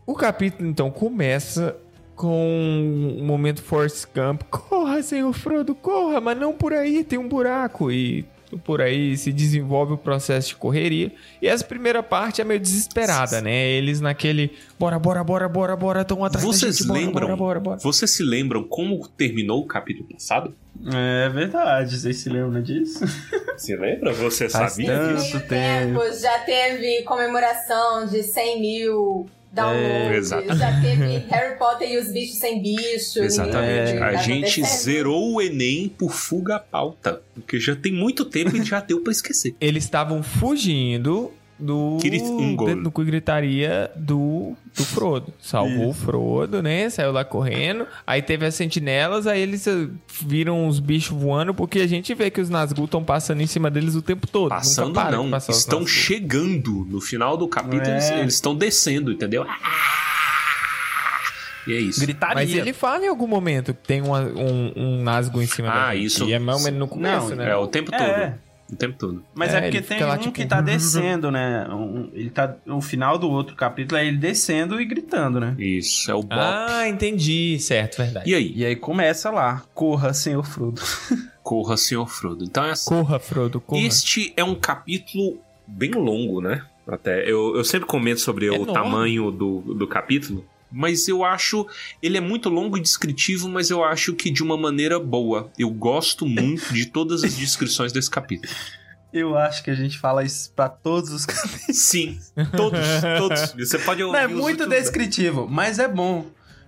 Speaker 2: O capítulo então começa com um momento Force Camp. Corra, senhor Frodo, corra, mas não por aí, tem um buraco. E por aí se desenvolve o processo de correria. E essa primeira parte é meio desesperada, né? Eles naquele bora, bora, bora, bora, bora, estão atrás da
Speaker 3: Vocês
Speaker 2: gente, bora,
Speaker 3: lembram?
Speaker 2: bora, bora, bora.
Speaker 3: Vocês se lembram como terminou o capítulo passado?
Speaker 4: É verdade, vocês se lembram disso?
Speaker 3: Você lembra? Você
Speaker 4: Faz
Speaker 3: sabia
Speaker 4: tanto
Speaker 3: disso?
Speaker 4: tempo.
Speaker 5: Já teve comemoração de 100 mil downloads,
Speaker 3: É,
Speaker 5: já teve Harry Potter e os bichos sem bicho.
Speaker 3: Exatamente.
Speaker 5: ninguém
Speaker 3: a
Speaker 5: tá
Speaker 3: gente zerou o Enem por fuga à pauta. Porque já tem muito tempo e já deu pra esquecer.
Speaker 2: Eles estavam fugindo do,
Speaker 3: um
Speaker 2: do, do gritaria do, do Frodo. Salvou o Frodo, né? Saiu lá correndo. Aí teve as sentinelas, aí eles eh, viram os bichos voando, porque a gente vê que os Nazgûl estão passando em cima deles o tempo todo.
Speaker 3: Passando não, estão chegando. No final do capítulo,
Speaker 4: É.
Speaker 3: eles- estão descendo, entendeu? E é isso.
Speaker 4: Gritaria.
Speaker 2: Mas ele fala em algum momento que tem um, um nasgo em cima
Speaker 3: Ah,
Speaker 2: da gente.
Speaker 3: isso-
Speaker 2: E é mais ou menos no começo,
Speaker 4: Não,
Speaker 2: né?
Speaker 3: É, o tempo todo.
Speaker 4: É.
Speaker 3: O tempo todo.
Speaker 4: Mas
Speaker 2: É,
Speaker 4: é, porque tem
Speaker 2: lá,
Speaker 4: um
Speaker 2: tipo,
Speaker 4: que tá descendo, né? Um- ele tá, o final do outro capítulo é ele descendo e gritando, né?
Speaker 3: Isso, é o Bop.
Speaker 2: Ah, entendi. Certo, verdade.
Speaker 3: E aí?
Speaker 4: E aí começa lá, corra, senhor Frodo.
Speaker 3: Corra, senhor Frodo. Então é assim.
Speaker 2: Corra, Frodo, corra.
Speaker 3: Este é um capítulo bem longo, né? Até eu, eu sempre comento sobre o
Speaker 2: Enorme.
Speaker 3: tamanho do, do capítulo, mas eu acho ele é muito longo e descritivo, mas eu acho que de uma maneira boa. Eu gosto muito de todas as descrições desse capítulo.
Speaker 4: Eu acho que a gente fala isso pra todos os capítulos.
Speaker 3: Sim, todos, todos. Você pode ouvir
Speaker 4: Não, é muito
Speaker 3: últimos-
Speaker 4: descritivo, mas é bom.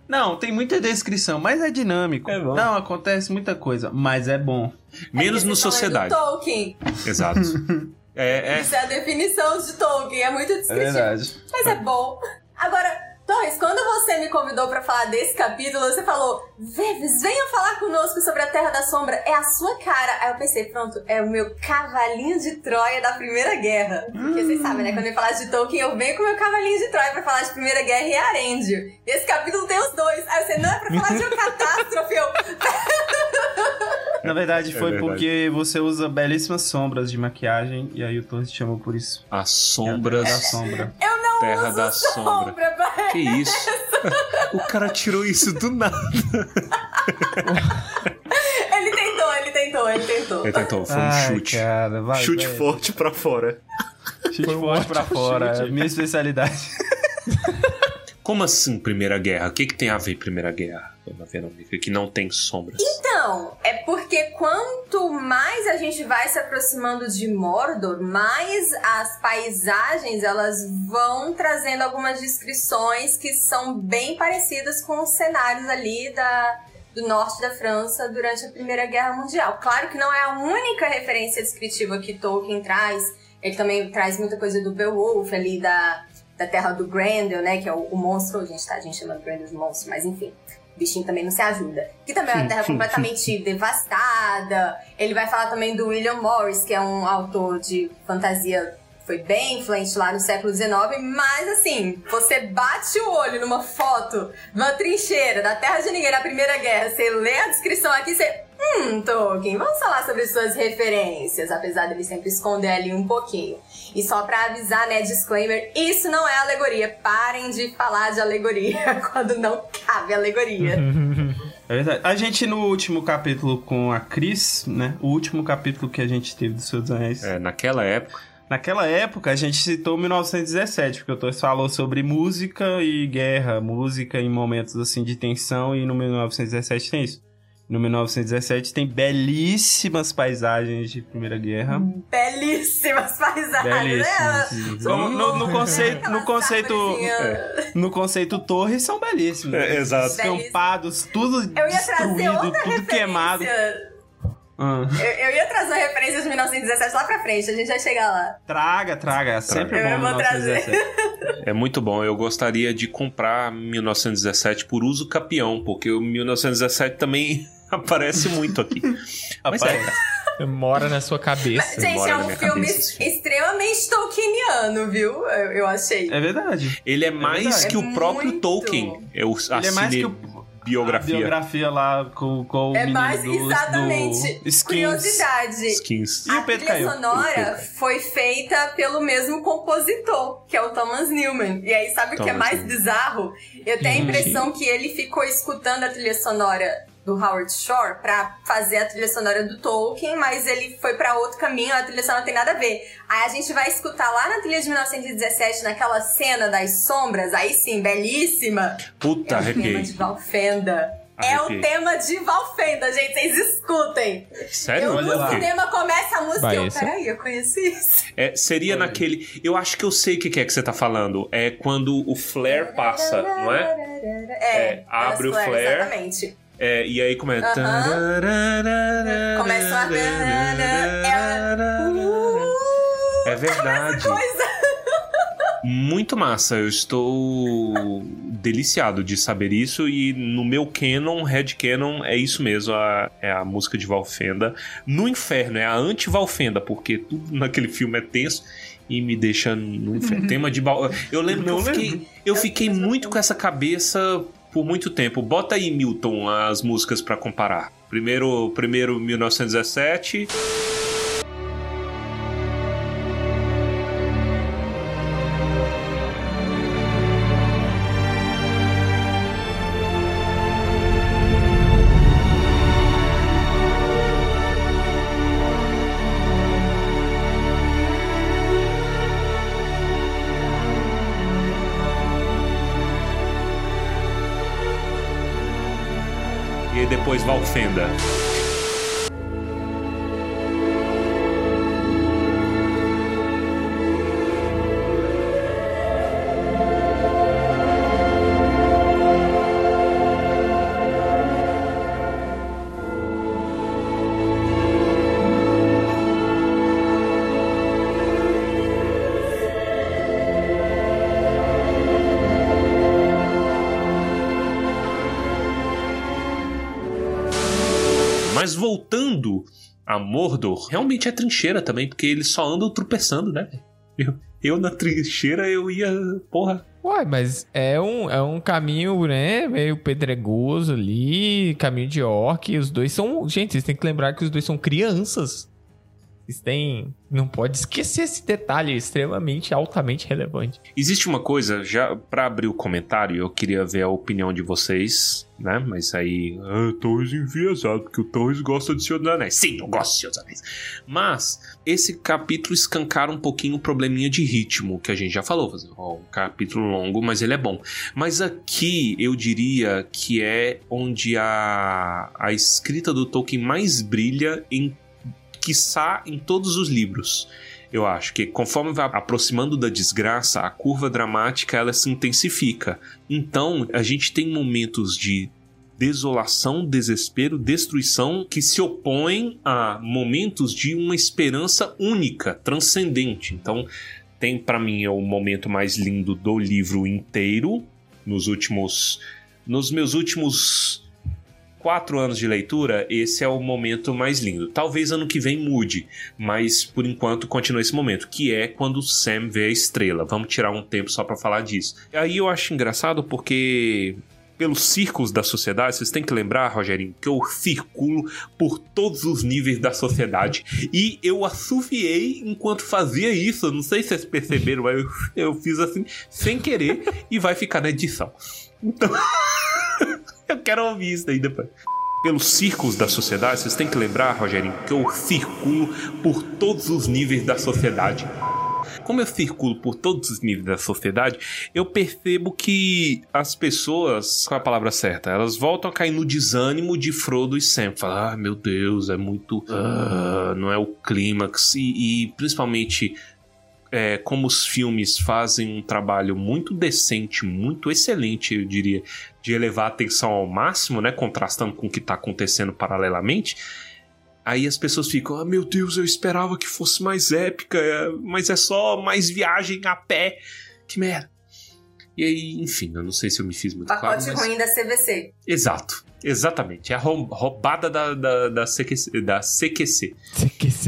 Speaker 4: Não, tem muita descrição, mas é dinâmico.
Speaker 3: É bom.
Speaker 4: Não, acontece muita coisa, mas é bom.
Speaker 3: menos
Speaker 5: É
Speaker 3: no sociedade.
Speaker 5: do Tolkien.
Speaker 3: Exato. É, é,
Speaker 5: Isso é a definição de Tolkien. É muito
Speaker 4: É
Speaker 5: descritivo.
Speaker 4: verdade.
Speaker 5: Mas é bom. Agora, Torres, quando você me convidou pra falar desse capítulo, você falou: Veves, venha falar conosco sobre a Terra da Sombra. É a sua cara. Aí eu pensei: pronto, é o meu cavalinho de Troia da Primeira Guerra. Porque vocês sabem, né? Quando eu falar de Tolkien, eu venho com o meu cavalinho de Troia pra falar de Primeira Guerra e Arendio. Esse capítulo tem os dois. Aí você, não é pra falar de uma catástrofe. Eu,
Speaker 4: Na verdade,
Speaker 3: É
Speaker 4: foi
Speaker 3: verdade.
Speaker 4: porque você usa belíssimas sombras de maquiagem e aí o Torres te chamou por isso.
Speaker 3: as
Speaker 4: É a
Speaker 3: sombras.
Speaker 4: Terra da sombra.
Speaker 5: eu
Speaker 3: Terra da sombra.
Speaker 5: sombra
Speaker 3: Que isso? o cara tirou isso do nada.
Speaker 5: Ele tentou, ele tentou, ele tentou.
Speaker 3: Ele tentou, foi um
Speaker 4: Ai,
Speaker 3: chute.
Speaker 4: Cara, vai,
Speaker 3: chute
Speaker 4: vai.
Speaker 3: forte pra fora.
Speaker 4: Chute forte pra fora. É a minha especialidade.
Speaker 3: Como assim Primeira Guerra? O que, que tem a ver Primeira Guerra, dona Verônica? Que não tem sombras.
Speaker 5: Então, é porque quanto mais a gente vai se aproximando de Mordor, mais as paisagens elas vão trazendo algumas descrições que são bem parecidas com os cenários ali da, do norte da França durante a Primeira Guerra Mundial. Claro que não é a única referência descritiva que Tolkien traz. Ele também traz muita coisa do Beowulf ali da, da terra do Grendel, né? Que é o, o monstro. Gente, tá? A gente chama Grendel de monstro, mas enfim. O bichinho também não se ajuda. Que também é uma terra completamente devastada. Ele vai falar também do William Morris, que é um autor de fantasia foi bem influente lá no século XIX, mas assim, você bate o olho numa foto de uma trincheira da Terra de Ninguém na Primeira Guerra, você lê a descrição aqui, você. Hum, Tolkien, vamos falar sobre suas referências, apesar dele sempre esconder ali um pouquinho. E só pra avisar, né, disclaimer, isso não é alegoria. Parem de falar de alegoria quando não cabe alegoria.
Speaker 4: É verdade. A gente, no último capítulo com a Cris, né? O último capítulo que a gente teve do Senhor dos Anéis.
Speaker 3: É, naquela época.
Speaker 4: Naquela época, a gente citou 1917, porque o Torres falou sobre música e guerra, música em momentos assim de tensão, e no 1917 tem isso. No 1917 tem belíssimas paisagens de Primeira Guerra.
Speaker 5: Belíssimas paisagens, né?
Speaker 4: Belíssimas. No, no- no conceito, no conceito, no conceito torres são belíssimas.
Speaker 3: É, exato.
Speaker 4: Campados, tudo
Speaker 5: Eu ia trazer
Speaker 4: destruído, tudo queimado. Ah,
Speaker 5: Eu, eu ia trazer uma referência de 1917 lá pra frente, a gente vai chegar lá.
Speaker 4: traga, traga, sempre
Speaker 5: Eu
Speaker 4: bom
Speaker 5: vou trazer.
Speaker 4: 1917.
Speaker 3: É muito bom. Eu gostaria de comprar 1917 por uso capião, porque o 1917 também aparece muito aqui. Mas é,
Speaker 2: Mora na sua cabeça.
Speaker 5: Gente,
Speaker 3: mora
Speaker 5: é um filme
Speaker 3: cabeça
Speaker 5: extremamente tolkieniano, viu? Eu, eu achei.
Speaker 4: É verdade.
Speaker 3: ele é mais
Speaker 4: verdade.
Speaker 3: que
Speaker 5: É
Speaker 3: o próprio
Speaker 5: muito.
Speaker 3: Tolkien. Eu
Speaker 4: Ele é mais que o,
Speaker 3: biografia.
Speaker 4: a biografia lá com, com o
Speaker 5: É
Speaker 4: menino
Speaker 5: mais,
Speaker 4: do,
Speaker 5: exatamente.
Speaker 4: do Skins.
Speaker 5: Curiosidade.
Speaker 3: Skins.
Speaker 4: E o
Speaker 5: a
Speaker 4: Pedro
Speaker 5: trilha
Speaker 4: caiu.
Speaker 3: O
Speaker 5: sonora foi feita pelo mesmo compositor, que é o Thomas Newman. E aí, sabe o que é mais
Speaker 3: Newman.
Speaker 5: bizarro? Eu tenho a impressão que ele ficou escutando a trilha sonora do Howard Shore pra fazer a trilha sonora do Tolkien, mas ele foi pra outro caminho, a trilha sonora não tem nada a ver. Aí a gente vai escutar lá na trilha de 1917, naquela cena das sombras, aí sim, belíssima.
Speaker 3: Puta,
Speaker 5: é o tema de Valfenda. É o tema de Valfenda, gente, vocês escutem.
Speaker 3: Sério?
Speaker 5: Eu
Speaker 4: Olha
Speaker 5: no
Speaker 4: lá.
Speaker 5: cinema começa a música e eu, peraí, eu conheci isso.
Speaker 3: É, seria
Speaker 4: Olha.
Speaker 3: naquele. Eu acho que eu sei o que que é que você tá falando. É quando o flare passa, não é?
Speaker 5: É,
Speaker 3: É, abre o
Speaker 5: Flare,
Speaker 3: flare.
Speaker 5: Exatamente.
Speaker 3: É, e aí começa.
Speaker 5: Começa a...
Speaker 3: É verdade.
Speaker 5: Coisa.
Speaker 3: Muito massa. Eu estou deliciado de saber isso. E no meu canon, Red Canon, é isso mesmo. a- é a música de Valfenda. No inferno, é a anti-Valfenda, porque tudo naquele filme é tenso. E me deixa no inferno. Tema de. Eu lembro que eu fiquei, eu fiquei muito com essa cabeça por muito tempo. Bota aí, Milton, as músicas pra comparar. Primeiro, primeiro 1917. Depois voltando a Mordor, realmente é trincheira também, porque eles só andam tropeçando, né? Eu, eu na trincheira eu ia. Porra.
Speaker 2: Uai, mas é um, é um caminho, né? Meio pedregoso ali, caminho de orc. Os dois são. Gente, vocês têm que lembrar que os dois são crianças. Têm. Não pode esquecer esse detalhe extremamente, altamente relevante.
Speaker 3: Existe uma coisa, já pra abrir o comentário, eu queria ver a opinião de vocês, né? Mas aí. Ah, Torres enviesado, porque o Torres gosta de Senhor dos Anéis. Sim, eu gosto de Senhor dos Anéis. Mas esse capítulo escancara um pouquinho o probleminha de ritmo, que a gente já falou. Um capítulo longo, mas ele é bom. Mas aqui eu diria que é onde a, a escrita do Tolkien mais brilha em quiçá em todos os livros. Eu acho que conforme vai aproximando da desgraça, a curva dramática ela se intensifica. Então, a gente tem momentos de desolação, desespero, destruição que se opõem a momentos de uma esperança única, transcendente. Então, tem para mim é o momento mais lindo do livro inteiro nos últimos nos meus últimos quatro anos de leitura, esse é o momento mais lindo. Talvez ano que vem mude, mas por enquanto continua esse momento, que é quando o Sam vê a estrela. Vamos tirar um tempo só para falar disso. Aí eu acho engraçado porque pelos círculos da sociedade, vocês têm que lembrar, Rogerinho, que eu circulo por todos os níveis da sociedade e eu assoviei enquanto fazia isso. Não sei se vocês perceberam, mas eu, eu fiz assim sem querer e vai ficar na edição. Então. Eu quero ouvir isso daí depois. Pelos círculos da sociedade, vocês têm que lembrar, Rogerinho, que eu circulo por todos os níveis da sociedade. Como eu circulo por todos os níveis da sociedade, eu percebo que as pessoas, qual é a palavra certa? Elas voltam a cair no desânimo de Frodo e Sam. Falar, ah, meu Deus, é muito. ah, não é o clímax. E, e principalmente é, como os filmes fazem um trabalho muito decente, muito excelente, eu diria, de elevar a atenção ao máximo, né, contrastando com o que está acontecendo paralelamente. Aí as pessoas ficam, ah, meu Deus, eu esperava que fosse mais épica, é, mas é só mais viagem a pé. Que merda. E aí, enfim, eu não sei se eu me fiz muito
Speaker 5: Pacote
Speaker 3: claro. mas-
Speaker 5: ruim da CVC.
Speaker 3: Exato, exatamente. É a rou- roubada da, da, da, CQC, da CQC.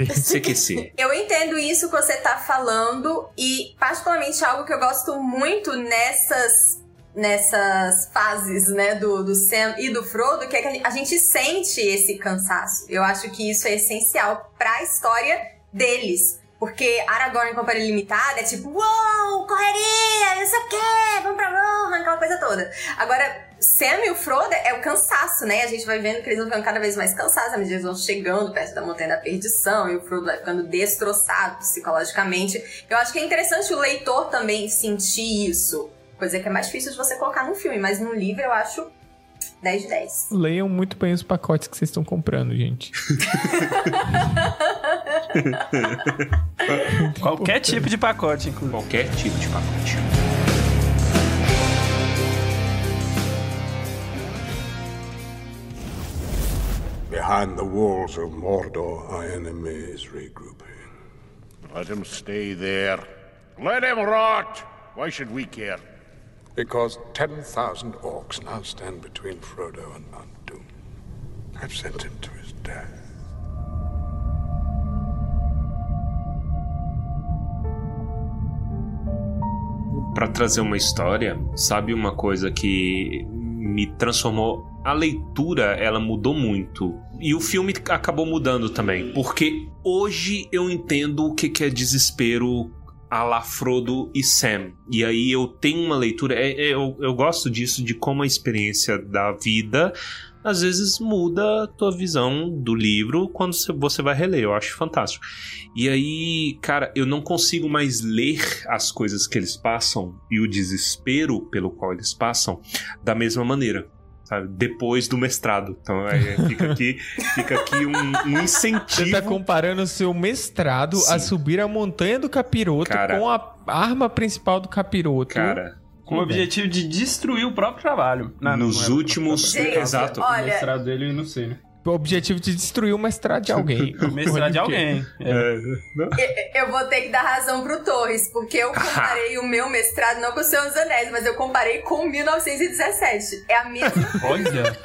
Speaker 3: CQC.
Speaker 5: Eu entendo isso que você tá falando e particularmente algo que eu gosto muito nessas nessas fases, né, do, do Sam e do Frodo, que é que a gente sente esse cansaço. Eu acho que isso é essencial pra história deles. Porque Aragorn em Companhia Limitada é tipo, uou, correria, não sei o quê, vamos pra Rohan, aquela coisa toda. Agora, Sam e o Frodo é o cansaço, né? A gente vai vendo que eles vão ficando cada vez mais cansados à medida que eles vão chegando perto da Montanha da Perdição e o Frodo vai ficando destroçado psicologicamente. Eu acho que é interessante o leitor também sentir isso. Coisa que é mais difícil de você colocar num filme, mas num livro eu acho 10 de 10.
Speaker 2: Leiam muito bem os pacotes que vocês estão comprando, gente.
Speaker 4: Qualquer tipo de pacote, inclusive.
Speaker 3: Qualquer tipo de pacote.
Speaker 9: Behind the walls of Mordor, our enemy is regrouping.
Speaker 10: Let him stay there. Let him rot! Why should we care?
Speaker 9: Because 10,000 orcs now stand between Frodo and Mount Doom. I've sent him to his death.
Speaker 3: Pra trazer uma história, sabe uma coisa que me transformou. A leitura, ela mudou muito. E o filme acabou mudando também. Porque hoje eu entendo o que, que é desespero a la Frodo e Sam. E aí eu tenho uma leitura. é- é- eu, eu gosto disso, de como a experiência da vida às vezes muda a tua visão do livro quando você- você vai reler. Eu acho fantástico. E aí, cara, eu não consigo mais ler as coisas que eles passam e o desespero pelo qual eles passam da mesma maneira. Sabe? Depois do mestrado. Então é, fica aqui, fica aqui um, um
Speaker 2: Você
Speaker 3: incentivo.
Speaker 2: tá comparando o seu mestrado a
Speaker 3: Sim.
Speaker 2: subir a montanha do capiroto
Speaker 3: Cara.
Speaker 2: com a arma principal do capiroto.
Speaker 3: Cara,
Speaker 4: Com o objetivo de destruir o próprio trabalho. Não, não
Speaker 3: nos
Speaker 4: é o
Speaker 3: últimos.
Speaker 5: Gente,
Speaker 3: Exato.
Speaker 4: O
Speaker 5: Olha,
Speaker 4: mestrado dele, eu não sei, né?
Speaker 2: O objetivo de destruir o mestrado de alguém.
Speaker 4: O mestrado de alguém. É.
Speaker 3: É, não?
Speaker 5: eu vou ter que dar razão pro Torres, porque eu comparei o meu mestrado não com o Senhor dos Anéis, mas eu comparei com 1917. É a mesma
Speaker 4: Olha,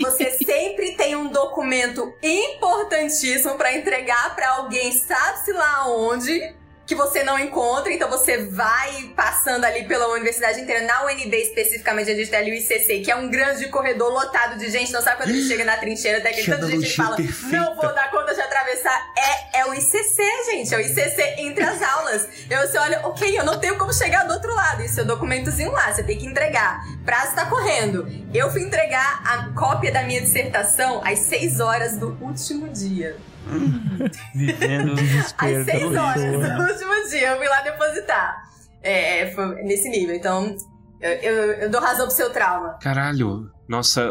Speaker 5: Você sempre tem um documento importantíssimo pra entregar pra alguém, sabe-se lá onde, que você não encontra, então você vai passando ali pela universidade inteira. Na UNB especificamente, a gente tem ali o ICC, que é um grande corredor lotado de gente, não sabe quando ele chega na trincheira, aquele
Speaker 3: Que
Speaker 5: tanto de gente fala,
Speaker 3: perfeita.
Speaker 5: não vou dar conta de atravessar. É, é o ICC, gente, é o ICC entre as aulas. E aí você olha, ok, eu não tenho como chegar do outro lado, e seu documentozinho lá, você tem que entregar. Prazo tá correndo. Eu fui entregar a cópia da minha dissertação às 6 horas do último dia.
Speaker 4: Vivendo
Speaker 5: Às 6
Speaker 4: do
Speaker 5: horas do último dia, eu fui lá depositar. É, foi nesse nível. Então, eu, eu- eu dou razão pro seu trauma.
Speaker 3: Caralho. Nossa,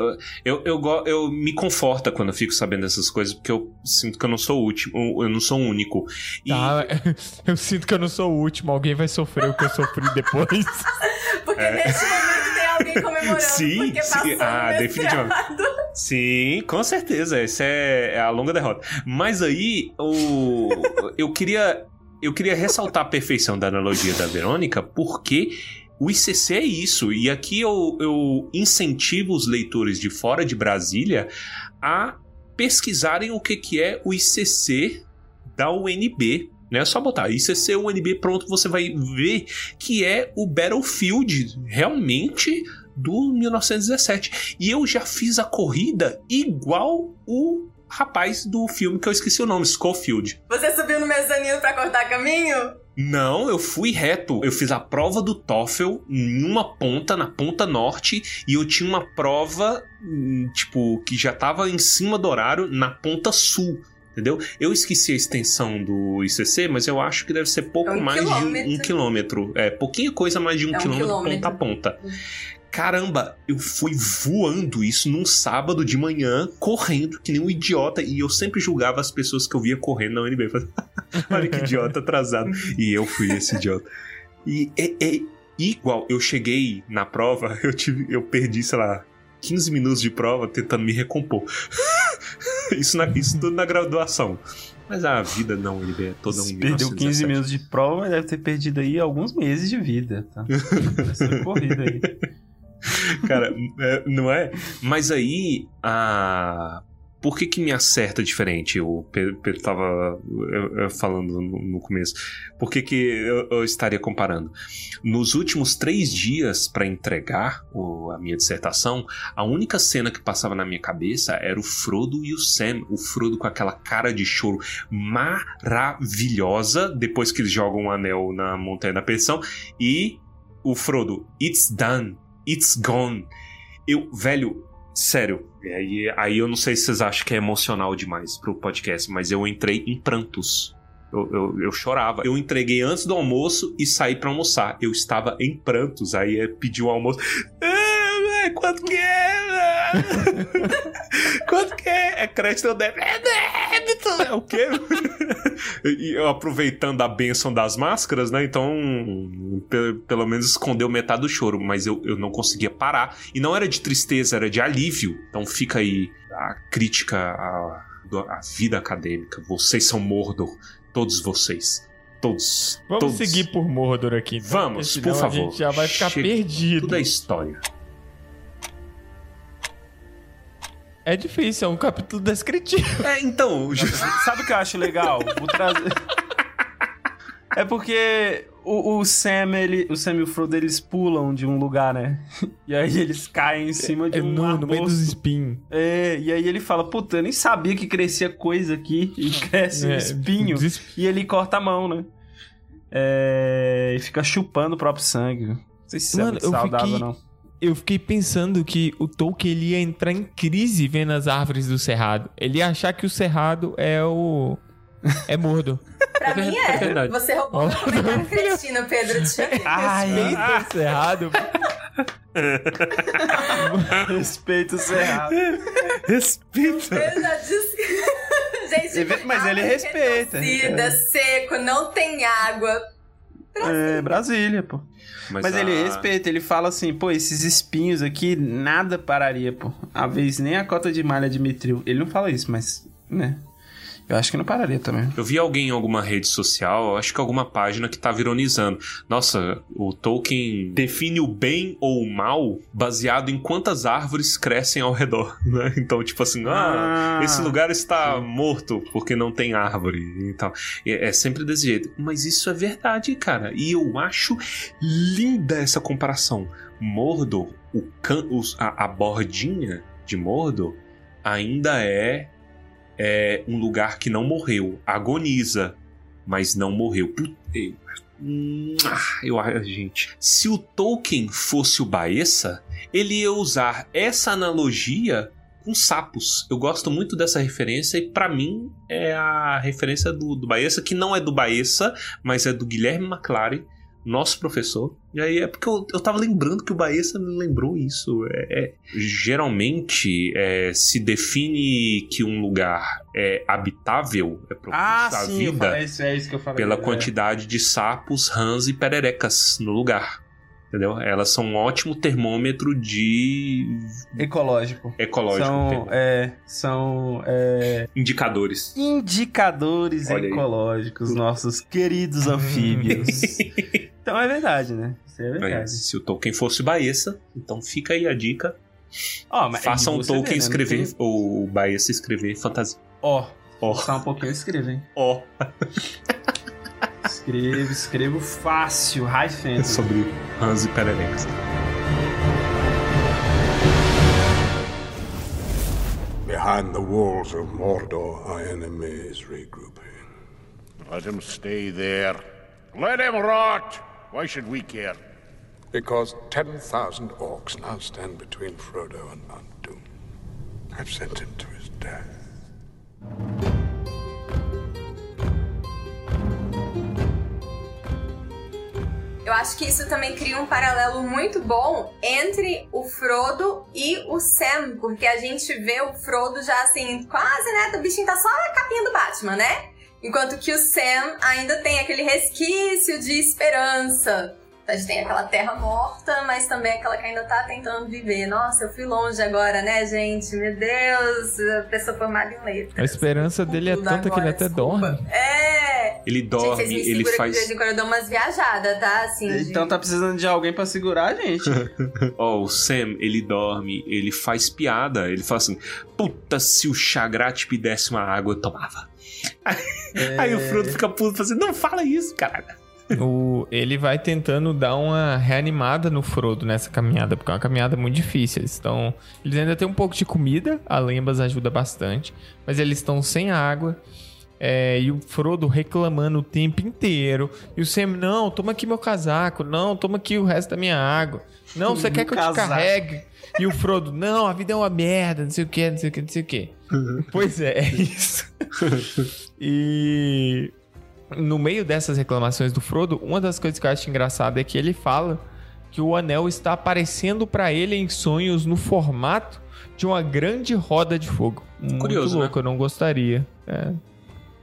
Speaker 3: eu, eu, eu me conforta quando eu fico sabendo dessas coisas, porque eu sinto que eu não sou o último, eu não sou o único. E
Speaker 2: Tá, eu sinto que eu não sou o último, alguém vai sofrer o que eu sofri depois.
Speaker 5: Porque nesse momento alguém comemorando.
Speaker 3: Sim,
Speaker 5: porque
Speaker 3: sim.
Speaker 5: passou
Speaker 3: Ah, definitivamente. Sim, com certeza. Essa é, é a longa derrota. Mas aí, o, eu queria. Eu queria ressaltar a perfeição da analogia da Verônica, porque o ICC é isso. E aqui eu, eu incentivo os leitores de fora de Brasília a pesquisarem o que, que é o ICC da UNB. Né? É só botar ICC UNB, pronto, você vai ver que é o Battlefield realmente do 1917. E eu já fiz a corrida igual o rapaz do filme que eu esqueci o nome, Schofield.
Speaker 5: Você subiu no mezanino pra cortar caminho?
Speaker 3: Não, eu fui reto. Eu fiz a prova do TOEFL em uma ponta, na ponta norte, e eu tinha uma prova, hum, tipo, que já tava em cima do horário, na ponta sul. Entendeu? Eu esqueci a extensão do ICC, mas eu acho que deve ser pouco
Speaker 5: É um
Speaker 3: mais de um,
Speaker 5: quilômetro.
Speaker 3: um quilômetro. É, pouquinha coisa mais de um,
Speaker 5: É um
Speaker 3: quilômetro,
Speaker 5: quilômetro.
Speaker 3: ponta a ponta. Caramba, eu fui voando isso num sábado de manhã, correndo, que nem um idiota, e eu sempre julgava as pessoas que eu via correndo na UNB. Olha que idiota atrasado. E eu fui esse idiota. E é, é igual, eu cheguei na prova, eu tive, eu perdi, sei lá, 15 minutos de prova tentando me recompor. Isso, na, isso tudo na graduação. Mas a vida não, ele é toda um
Speaker 4: perdeu 15
Speaker 3: 1917.
Speaker 4: minutos de prova, mas deve ter perdido aí alguns meses de vida, tá? Essa corrida aí.
Speaker 3: Cara, é, não é? Mas aí, a. Por que que me acerta diferente? O Pedro, Pedro tava eu- eu falando no, começo. Por que que eu, eu estaria comparando? Nos últimos três dias para entregar o- a minha dissertação, a única cena que passava na minha cabeça era o Frodo e o Sam. O Frodo com aquela cara de choro maravilhosa depois que eles jogam o anel na Montanha da Perdição. E o Frodo, it's done. It's gone. Eu, velho, sério. Aí, aí eu não sei se vocês acham que é emocional demais pro podcast, mas eu entrei em prantos. Eu, eu, eu chorava. Eu entreguei antes do almoço e saí pra almoçar. Eu estava em prantos. Aí é, pedi o almoço. Ah, quanto que é? quanto que é? É crédito ou débito? É débito! É o quê? e eu aproveitando a benção das máscaras, né? Então, pe- pelo menos escondeu metade do choro, mas eu, eu não conseguia parar. E não era de tristeza, era de alívio. Então fica aí a crítica à, à vida acadêmica. Vocês são Mordor, todos vocês. Todos.
Speaker 2: Vamos
Speaker 3: todos.
Speaker 2: seguir por Mordor aqui. então,
Speaker 3: Vamos, por favor.
Speaker 2: A gente já vai ficar
Speaker 3: Chega.
Speaker 2: perdido.
Speaker 3: Tudo é história.
Speaker 2: É difícil, é um capítulo descritivo.
Speaker 3: É, então.
Speaker 4: Sabe o que eu acho legal? Vou trazer. É porque o, o Sam, ele, o Sam e o Frodo, eles pulam de um lugar, né? E aí eles caem em cima de
Speaker 2: É
Speaker 4: um
Speaker 2: no, no meio dos espinhos.
Speaker 4: É, e aí ele fala, puta, eu nem sabia que crescia coisa aqui. E cresce um
Speaker 2: É,
Speaker 4: espinho.
Speaker 2: dos esp-
Speaker 4: E ele corta a mão, né? É, e fica chupando o próprio sangue. Não sei se isso é
Speaker 2: Mano,
Speaker 4: muito
Speaker 2: eu
Speaker 4: saudável
Speaker 2: fiquei-
Speaker 4: ou não.
Speaker 2: Eu fiquei pensando que o Tolkien ele ia entrar em crise vendo as árvores do Cerrado. Ele ia achar que o Cerrado é o. É mordo.
Speaker 5: Pra mim
Speaker 3: é
Speaker 5: é.
Speaker 3: verdade.
Speaker 5: Você roubou meu comentário cretino, Pedro. Te amo.
Speaker 2: Respeita o Cerrado.
Speaker 4: Respeito o cerrado.
Speaker 3: Respeita.
Speaker 5: Eu já disse. Gente,
Speaker 4: mas ele respeita.
Speaker 5: seco, não tem água.
Speaker 4: É, Brasília, pô. Mas,
Speaker 3: a-
Speaker 4: ele respeita, ele fala assim, pô, esses espinhos aqui, nada pararia, pô. A vez nem a cota de malha admitiu. Ele não fala isso, mas, né? Eu acho que não pararia também.
Speaker 3: Eu vi alguém em alguma rede social, eu acho que alguma página que tava ironizando. Nossa, o Tolkien define o bem ou o mal baseado em quantas árvores crescem ao redor, né? Então, tipo assim, ah,
Speaker 4: Ah,
Speaker 3: esse lugar está morto porque não tem árvore. Então, é, é sempre desse jeito. Mas isso é verdade, cara. E eu acho linda essa comparação. Mordor, o can, os- a, a bordinha de Mordor ainda é é um lugar que não morreu, agoniza, mas não morreu. Put- eu- acho, gente. Se o Tolkien fosse o Baessa, ele ia usar essa analogia com sapos. Eu gosto muito dessa referência e pra mim é a referência do, do Baessa, que não é do Baessa, mas é do Guilherme McLaren, nosso professor. E aí é porque eu, eu tava lembrando que o Baessa me lembrou isso. É, é- geralmente é, se define que um lugar é habitável, é propício
Speaker 4: Ah,
Speaker 3: à
Speaker 4: sim,
Speaker 3: vida
Speaker 4: falei, isso, é isso que eu falei.
Speaker 3: pela
Speaker 4: é.
Speaker 3: quantidade de sapos, rãs e pererecas no lugar. Entendeu? Elas são um ótimo termômetro de
Speaker 4: Ecológico.
Speaker 3: ecológico.
Speaker 4: São, é, são é,
Speaker 3: Indicadores.
Speaker 4: indicadores
Speaker 3: Olha aí.
Speaker 4: ecológicos, nossos queridos anfíbios. então é verdade, né? Isso é
Speaker 3: É,
Speaker 4: verdade.
Speaker 3: se o Tolkien fosse Baessa, então fica aí a dica.
Speaker 4: Mas
Speaker 3: Façam
Speaker 4: você
Speaker 3: Tolkien
Speaker 4: vê, né?
Speaker 3: Escrever,
Speaker 4: tem-
Speaker 3: ou o Baessa escrever fantasia.
Speaker 4: Ó,
Speaker 3: Ó,
Speaker 4: só um pouquinho eu escrevo, hein?
Speaker 3: ó,
Speaker 4: Escrevo, escrevo fácil, high fantasy.
Speaker 3: sobre rãs e pererecas.
Speaker 9: Behind the walls of Mordor, our enemy is regrouping.
Speaker 10: Let him stay there. Let him rot! Why should we care?
Speaker 9: Because 10,000 orcs now stand between Frodo and Mount Doom. I've sent him to his death.
Speaker 5: Eu acho que isso também cria um paralelo muito bom entre o Frodo e o Sam, porque a gente vê o Frodo já assim, quase, né? O bichinho tá só a capinha do Batman, né? Enquanto que o Sam ainda tem aquele resquício de esperança. A gente tem aquela terra morta, mas também aquela que ainda tá tentando viver. Nossa, eu fui longe agora, né, gente? Meu Deus, a pessoa formada em letras.
Speaker 2: A esperança dele é tanta que ele
Speaker 5: agora,
Speaker 2: até
Speaker 5: desculpa.
Speaker 2: dorme.
Speaker 5: É!
Speaker 3: Ele
Speaker 5: Gente,
Speaker 3: dorme,
Speaker 5: vocês me
Speaker 3: ele
Speaker 5: seguram que de
Speaker 3: faz.
Speaker 5: vez em quando eu dou umas viajadas, tá? Assim, de-
Speaker 4: Então tá precisando de alguém pra segurar a gente.
Speaker 3: Ó, o Sam, ele dorme, ele faz piada. Ele fala assim: Puta, se o Chagrat me desse uma água, eu tomava. Aí o Frodo fica puto, fala assim: Não fala isso, caralho.
Speaker 2: O, ele vai tentando dar uma reanimada no Frodo nessa caminhada, porque é uma caminhada muito difícil. Eles estão. Eles ainda têm um pouco de comida, a Lembas ajuda bastante, mas eles estão sem água. é, e o Frodo reclamando o tempo inteiro. E o Sam, não, toma aqui meu casaco. Não, toma aqui o resto da minha água. Não, você quer que eu te carregue? E o Frodo, não, a vida é uma merda, não sei o que, não sei o que, não sei o que. Pois é, é isso. e no meio dessas reclamações do Frodo, uma das coisas que eu acho engraçada é que ele fala que o anel está aparecendo pra ele em sonhos no formato de uma grande roda de fogo. Muito
Speaker 3: Curioso, né?
Speaker 2: louco, eu não gostaria. É,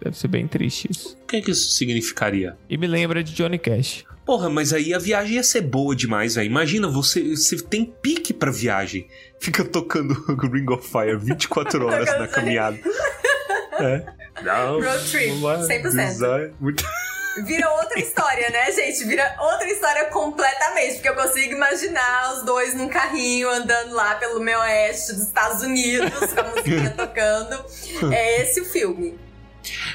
Speaker 2: deve ser bem triste isso.
Speaker 3: O que, é que isso significaria?
Speaker 2: E me lembra de Johnny Cash.
Speaker 3: Porra, mas aí a viagem ia ser boa demais, velho. Imagina, você, você tem pique pra viagem. Fica tocando Ring of Fire 24 horas na caminhada. É. Não,
Speaker 5: Road trip,
Speaker 3: não é
Speaker 5: 100%.
Speaker 3: design, muito-
Speaker 5: Vira outra história, né, gente? Vira outra história completamente. Porque eu consigo imaginar os dois num carrinho andando lá pelo meio oeste dos Estados Unidos, com a musiquinha tocando. É esse o filme.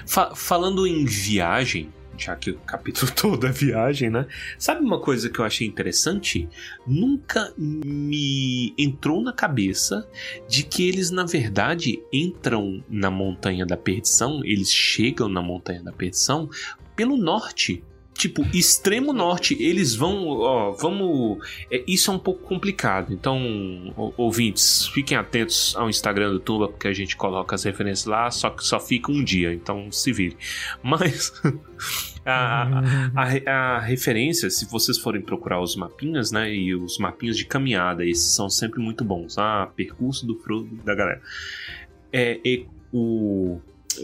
Speaker 3: Fa- falando em viagem, já que o capítulo todo é viagem, né? Sabe uma coisa que eu achei interessante? Nunca me entrou na cabeça de que eles, na verdade, entram na Montanha da Perdição, eles chegam na Montanha da Perdição pelo norte. Tipo, extremo norte, eles vão, ó, vamos. é, isso é um pouco complicado. Então, ouvintes, fiquem atentos ao Instagram do Tuba, porque a gente coloca as referências lá, só que só fica um dia, então se vire. Mas a, a, a- a referência, se vocês forem procurar os mapinhas, né? E os mapinhas de caminhada, esses são sempre muito bons. Ah, percurso do Frodo da galera. É, é o.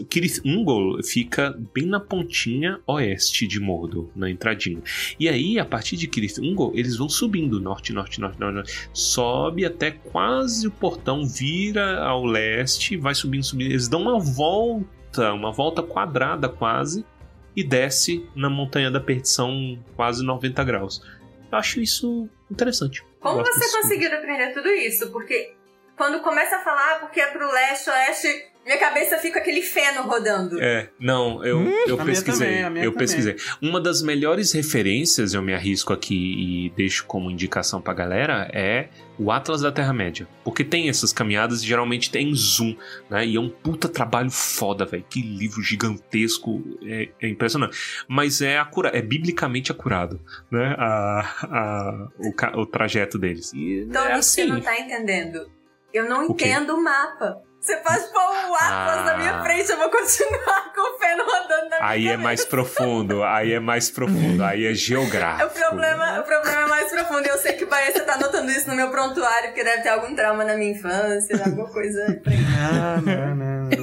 Speaker 3: Kirith Ungol fica bem na pontinha oeste de Mordor, na entradinha. E aí, a partir de Kirith Ungol, eles vão subindo norte, norte, norte, norte, norte, sobe até quase o portão, vira ao leste, vai subindo, subindo. Eles dão uma volta, uma volta quadrada quase, e desce na Montanha da Perdição quase 90 graus. Eu acho isso interessante.
Speaker 5: Como você conseguiu aprender tudo isso? Porque quando começa a falar, porque é pro leste, oeste, minha cabeça fica aquele feno rodando.
Speaker 3: É, não, eu, eu
Speaker 4: A minha
Speaker 3: pesquisei.
Speaker 4: também, a minha
Speaker 3: eu
Speaker 4: também.
Speaker 3: pesquisei. Uma das melhores referências, eu me arrisco aqui e deixo como indicação pra galera, é o Atlas da Terra-média. Porque tem essas caminhadas e geralmente tem zoom, né? E é um puta trabalho foda, velho. Que livro gigantesco, é, é impressionante. Mas é, acura é biblicamente acurado, né? A, a, o, o trajeto deles. E
Speaker 5: Então
Speaker 3: é
Speaker 5: você
Speaker 3: assim.
Speaker 5: não tá entendendo. Eu não
Speaker 3: O
Speaker 5: entendo o mapa. Você pode pôr o Atlas
Speaker 3: Ah.
Speaker 5: na minha frente, eu vou continuar com o feno rodando na minha
Speaker 3: Aí é mais profundo, aí é mais profundo, aí é geográfico.
Speaker 5: O problema, o problema é mais profundo. E eu sei que o Bahia, você tá anotando isso no meu prontuário, porque deve ter algum trauma na minha infância, alguma coisa. pra ele.
Speaker 4: Ah, não, não,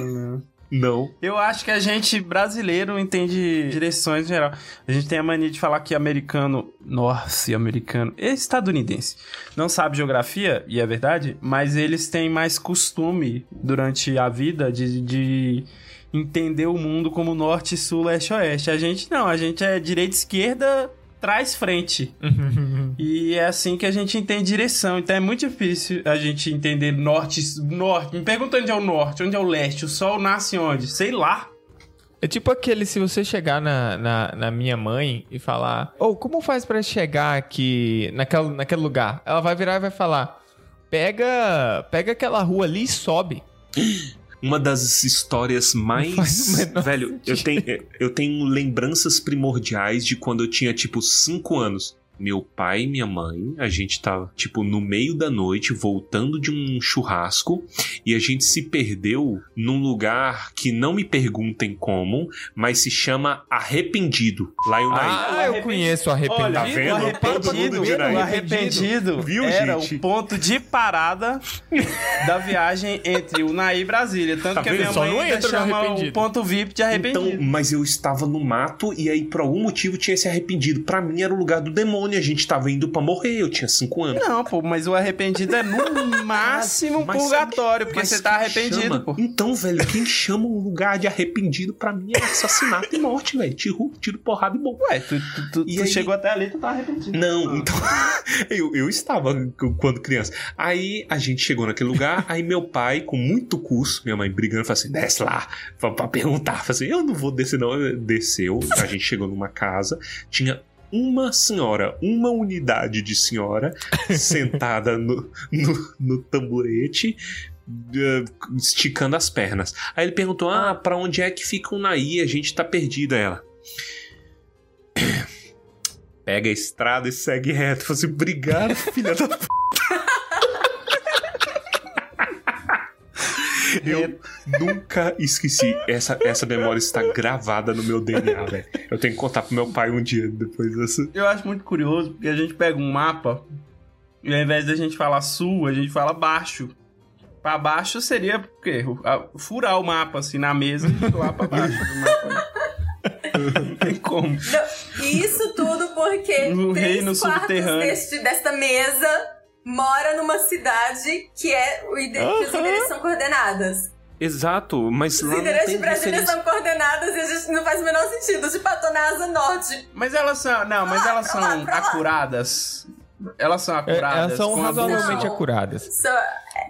Speaker 4: não. Eu acho que a gente brasileiro entende direções em geral. A gente tem a mania de falar que americano, norte-americano, estadunidense, não sabe geografia, e é verdade, mas eles têm mais costume durante a vida de, de entender o mundo como norte, sul, leste, oeste. A gente não, a gente é direita, esquerda, trás, frente. E é assim que a gente entende direção. Então é muito difícil a gente entender norte. norte. Me pergunta onde é o norte, onde é o leste. O sol nasce onde? Sei lá.
Speaker 2: É tipo aquele, se você chegar na, na, na minha mãe e falar, ô, como faz pra chegar aqui naquele, naquele lugar? Ela vai virar e vai falar, pega, pega aquela rua ali e sobe.
Speaker 3: Uma das histórias mais. Velho, eu tenho, eu tenho lembranças primordiais de quando eu tinha, tipo, 5 anos. Meu pai e minha mãe, a gente tava, tipo, no meio da noite, voltando de um churrasco, e a gente se perdeu num lugar que não me perguntem como, mas se chama Arrependido, lá em Unai.
Speaker 2: Ah, eu conheço o arrependido.
Speaker 4: Olha,
Speaker 3: Tá vendo?
Speaker 4: o arrependido,
Speaker 3: Todo mundo de Unai.
Speaker 4: o arrependido
Speaker 3: Viu,
Speaker 4: era
Speaker 3: gente?
Speaker 4: o ponto de parada da viagem entre Unai e Brasília. Tanto
Speaker 3: Tá
Speaker 4: que a
Speaker 3: vendo?
Speaker 4: minha
Speaker 2: Só
Speaker 4: mãe
Speaker 2: não
Speaker 4: ainda chama o
Speaker 2: arrependido.
Speaker 4: ponto VIP de arrependido.
Speaker 3: Então, mas eu estava no mato e aí por algum motivo tinha esse arrependido. Pra mim era o lugar do demônio, a gente tava indo pra morrer, eu tinha 5 anos.
Speaker 4: Não, pô, mas o arrependido é no máximo
Speaker 3: Mas-
Speaker 4: purgatório, porque você tá arrependido,
Speaker 3: chama-
Speaker 4: pô.
Speaker 3: Então, velho, quem chama um lugar de arrependido pra mim é assassinato e morte, velho. Tiro, tiro porrada e bom.
Speaker 4: Ué, tu, tu, tu- tu
Speaker 3: aí-
Speaker 4: chegou até ali, tu tá arrependido.
Speaker 3: Não, então. eu, eu estava quando criança. Aí a gente chegou naquele lugar, aí meu pai, com muito curso, minha mãe brigando, falou assim: desce lá, pra, pra perguntar. Falei assim: eu não vou descer, não. Desceu, a gente chegou numa casa, tinha uma senhora, uma unidade de senhora, sentada no, no, no tamborete. eh, Esticando as pernas. Aí ele perguntou: Ah, pra onde é que fica o Naí? A gente tá perdida. Ela. Pega a estrada e segue reto. Falei assim, obrigado, filha da p. Eu nunca esqueci. Essa, essa memória está gravada no meu DNA, velho. Eu tenho que contar pro meu pai um dia depois dessa.
Speaker 4: Eu acho muito curioso, porque a gente pega um mapa e ao invés da gente falar sul, a gente fala baixo. Pra baixo seria o quê? Furar o mapa assim na mesa e lá pra baixo do mapa. Não tem como.
Speaker 5: Não, isso tudo porque
Speaker 4: No
Speaker 5: três
Speaker 4: reino
Speaker 5: quartos
Speaker 4: subterrâneo.
Speaker 5: deste, desta mesa mora numa cidade que é o ide- que os endereços são coordenadas.
Speaker 3: Exato, mas
Speaker 5: Os
Speaker 3: lá não
Speaker 5: endereços de Brasília
Speaker 3: referência.
Speaker 5: são coordenadas e a gente não faz o menor sentido. Tipo, a tô na asa norte.
Speaker 4: Mas elas são. Não, mas elas
Speaker 5: Pra lá,
Speaker 4: são
Speaker 5: pra lá.
Speaker 4: acuradas. Elas são
Speaker 2: É,
Speaker 4: acuradas.
Speaker 2: elas são razoavelmente acuradas.
Speaker 5: Só-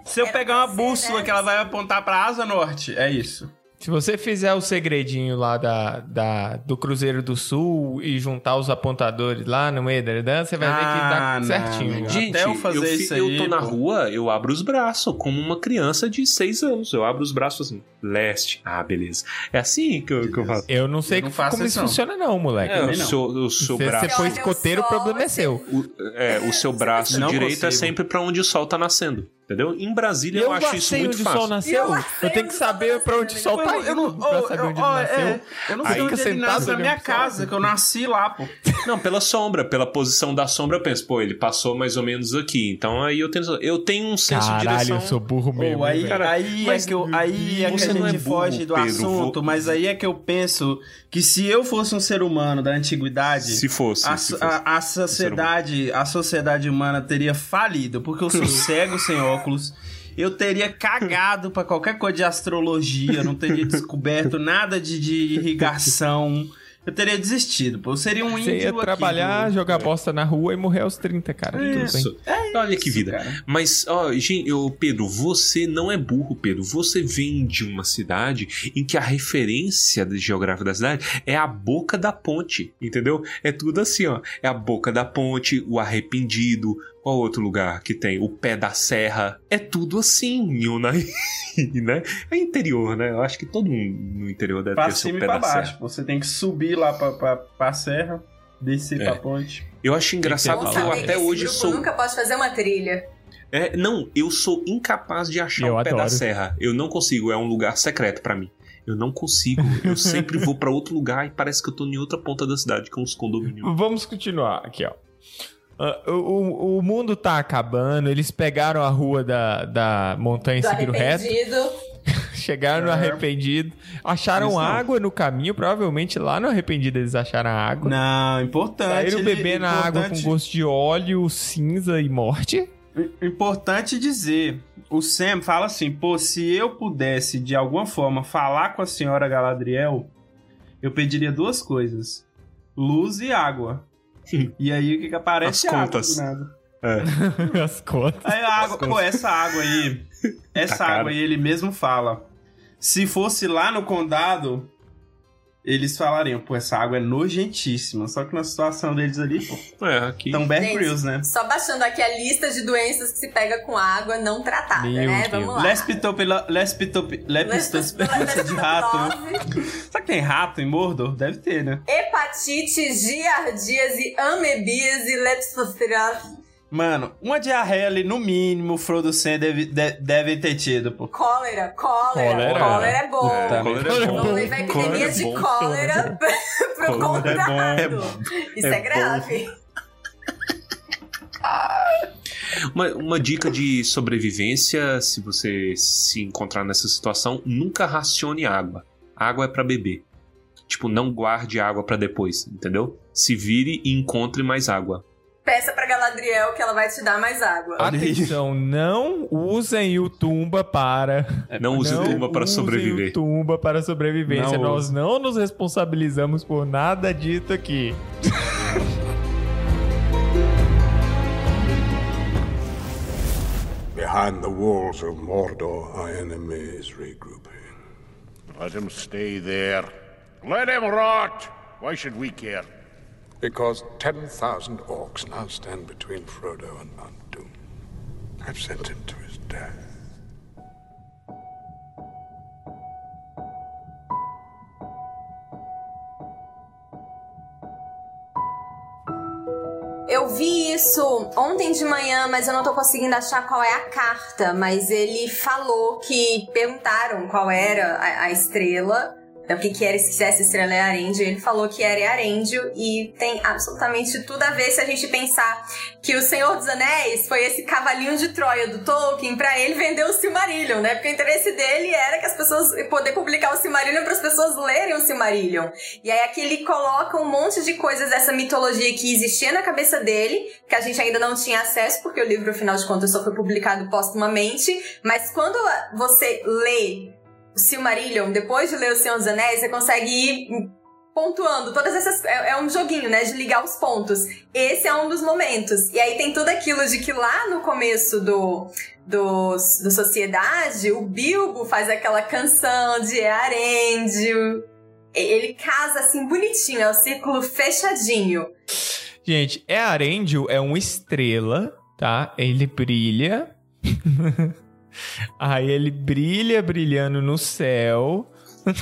Speaker 4: Se eu
Speaker 5: Era
Speaker 4: pegar uma bússola
Speaker 5: né?
Speaker 4: que ela vai apontar pra asa norte, é isso.
Speaker 2: Se você fizer o segredinho lá da, da, do Cruzeiro do Sul e juntar os apontadores lá no meio da dança, você vai ver que
Speaker 4: Ah,
Speaker 2: dá
Speaker 4: não,
Speaker 2: certinho.
Speaker 4: não.
Speaker 3: Gente,
Speaker 4: Até eu fazer
Speaker 3: fi-
Speaker 4: isso
Speaker 3: eu
Speaker 4: aí,
Speaker 3: tô na
Speaker 4: pô.
Speaker 3: rua, eu abro os braços, como uma criança de 6 anos. Eu abro os braços assim, leste. Ah, beleza. É assim que eu, que eu faço.
Speaker 2: Eu não sei
Speaker 4: Eu não
Speaker 2: como
Speaker 4: isso,
Speaker 2: isso
Speaker 4: não.
Speaker 2: funciona não, moleque.
Speaker 3: É,
Speaker 4: não.
Speaker 3: seu, o seu
Speaker 2: Você,
Speaker 3: braço.
Speaker 2: você foi escoteiro, o problema é seu.
Speaker 3: O, é, o seu braço
Speaker 4: Não
Speaker 3: direito é
Speaker 4: consigo.
Speaker 3: sempre pra onde o sol tá nascendo. Entendeu? Em Brasília eu,
Speaker 2: Eu
Speaker 3: acho isso muito
Speaker 2: onde o
Speaker 3: fácil.
Speaker 2: sol nasceu.
Speaker 5: Eu
Speaker 2: Eu, tenho que
Speaker 5: o
Speaker 2: saber pra onde o sol tá
Speaker 4: Eu não-
Speaker 2: pra
Speaker 4: oh,
Speaker 2: saber onde
Speaker 4: oh,
Speaker 2: ele nasceu.
Speaker 4: é, eu não
Speaker 2: Aí
Speaker 4: sei onde
Speaker 2: fica
Speaker 4: ele
Speaker 2: sentado
Speaker 4: nasce na minha casa, que eu nasci lá, pô.
Speaker 3: Não, pela sombra, pela posição da sombra, eu penso, pô, ele passou mais ou menos aqui. Então aí eu tenho, eu tenho um senso de
Speaker 2: Caralho,
Speaker 3: direção.
Speaker 2: eu sou burro mesmo.
Speaker 4: Pô, aí,
Speaker 3: cara,
Speaker 4: aí é que, eu, aí é que
Speaker 3: você
Speaker 4: a
Speaker 3: não
Speaker 4: gente
Speaker 3: é burro,
Speaker 4: foge do
Speaker 3: Pedro,
Speaker 4: assunto,
Speaker 3: vou-
Speaker 4: mas aí é que eu penso que se eu fosse um ser humano da antiguidade,
Speaker 3: Se fosse,
Speaker 4: a,
Speaker 3: se fosse.
Speaker 4: a- a sociedade, a sociedade humana teria falido, porque eu sou cego sem óculos. Eu teria cagado pra qualquer coisa de astrologia, não teria descoberto nada de, de irrigação. Eu teria desistido, pô. Eu seria um
Speaker 2: Você
Speaker 4: índio
Speaker 2: ia
Speaker 4: aqui
Speaker 2: trabalhar, jogar bosta na rua e morrer aos 30, cara. Tudo bem.
Speaker 3: Isso. Olha que vida.
Speaker 4: cara.
Speaker 3: Mas, ó, gente, ô, Pedro, você não é burro, Pedro. Você vem de uma cidade em que a referência geográfica da cidade é a boca da ponte, entendeu? É tudo assim, ó. É a boca da ponte, o arrependido. Qual outro lugar que tem? O pé da serra. É tudo assim, em Unai, né? É interior, né? Eu acho que todo mundo no interior deve
Speaker 4: Pra
Speaker 3: ter seu
Speaker 4: cima e
Speaker 3: pé
Speaker 4: pra
Speaker 3: da
Speaker 4: baixo.
Speaker 3: serra.
Speaker 4: Você tem que subir lá pra, pra, pra serra, descer
Speaker 3: É.
Speaker 4: pra ponte.
Speaker 3: Eu acho engraçado que eu até
Speaker 5: esse
Speaker 3: hoje
Speaker 5: grupo
Speaker 3: sou.
Speaker 5: nunca pode fazer uma trilha.
Speaker 3: É, não, eu sou incapaz de achar
Speaker 2: Eu
Speaker 3: o pé da
Speaker 2: adoro.
Speaker 3: serra. Eu não consigo, é um lugar secreto pra mim. Eu não consigo. Eu sempre vou pra outro lugar e parece que eu tô em outra ponta da cidade, com os condomínios.
Speaker 2: Vamos continuar aqui, ó. Ah, o, o- mundo tá acabando, eles pegaram a rua da, da montanha e seguiram reto, chegaram no
Speaker 4: É.
Speaker 2: arrependido, acharam
Speaker 4: Isso não.
Speaker 2: água no caminho, provavelmente lá no arrependido eles acharam água.
Speaker 4: Não, importante.
Speaker 2: Saíram
Speaker 4: ele-
Speaker 2: bebendo a água com
Speaker 4: importante-
Speaker 2: gosto de óleo, cinza e morte.
Speaker 4: Importante dizer, o Sam fala assim, pô, se eu pudesse de alguma forma falar com a senhora Galadriel, eu pediria duas coisas: luz e água. e aí o que que aparece?
Speaker 3: As
Speaker 4: Água
Speaker 3: contas.
Speaker 4: do nada.
Speaker 2: As contas.
Speaker 4: Aí a água, pô, essa água aí, essa
Speaker 3: Tá
Speaker 4: água aí ele mesmo fala. Se fosse lá no condado, eles falariam, pô, essa água é nojentíssima. Só que na situação deles ali, pô,
Speaker 3: É, aqui.
Speaker 4: tão Bear Grylls, né?
Speaker 5: Só baixando aqui a lista de doenças que se pega com água não tratada,
Speaker 2: Meu
Speaker 5: né?
Speaker 2: Deus.
Speaker 5: Vamos lá.
Speaker 4: Lespitopila... Lespitop... Doença de rato. Será que tem rato em Mordor? Deve ter, né?
Speaker 5: Hepatite, giardíase, amebíase, leptospirose,
Speaker 4: Mano, uma diarreia ali, no mínimo, o Frodo Sam deve, de- deve ter tido, pô.
Speaker 5: cólera, cólera.
Speaker 2: Cólera.
Speaker 5: Cólera, é bom.
Speaker 4: Puta
Speaker 3: Cólera é bom.
Speaker 5: Vamos levar epidemia
Speaker 3: Cólera é
Speaker 5: de
Speaker 3: bom.
Speaker 5: cólera pro
Speaker 3: é bom.
Speaker 5: Isso
Speaker 3: É
Speaker 5: é, grave.
Speaker 3: Uma, uma dica de sobrevivência, se você se encontrar nessa situação, nunca racione água. Água é pra beber. Tipo, não guarde água pra depois, entendeu? Se vire e encontre mais água.
Speaker 5: Peça pra Galadriel que ela vai te dar mais água.
Speaker 2: Atenção, não usem o Tumba para.
Speaker 3: Não use
Speaker 2: não
Speaker 3: tumba para
Speaker 2: usem
Speaker 3: sobreviver.
Speaker 2: o Tumba para sobrevivência.
Speaker 4: Não
Speaker 2: Nós
Speaker 4: use.
Speaker 2: não nos responsabilizamos por nada dito aqui.
Speaker 9: Behind the walls of Mordor, our enemy is regrouping.
Speaker 10: Let him stay there. Let him rot! Why should we care?
Speaker 9: Because 10,000 orcs now stand between Frodo and Mount Doom. I've sent him to his death.
Speaker 5: Eu vi isso ontem de manhã, mas eu não tô conseguindo achar qual é a carta. Mas ele falou que perguntaram qual era a, a estrela. Né, O que, que era, se essa estrela é Arendio. Ele falou que era Arendio e tem absolutamente tudo a ver se a gente pensar que o Senhor dos Anéis foi esse cavalinho de Troia do Tolkien pra ele vender o Silmarillion, né? Porque o interesse dele era que as pessoas poder publicar o Silmarillion para as pessoas lerem o Silmarillion. E aí aqui ele coloca um monte de coisas dessa mitologia que existia na cabeça dele, que a gente ainda não tinha acesso, porque o livro, afinal de contas, só foi publicado póstumamente. Mas quando você lê Silmarillion, depois de ler o Senhor dos Anéis, você consegue ir pontuando todas essas. É, é, um joguinho, né? De ligar os pontos. Esse é um dos momentos. E aí tem tudo aquilo de que lá no começo do. Do, do Sociedade, o Bilbo faz aquela canção de Arendio. Ele casa assim bonitinho, é o círculo fechadinho.
Speaker 2: Gente, é Arendio é uma estrela, tá? Ele brilha. Aí ele brilha, brilhando no céu.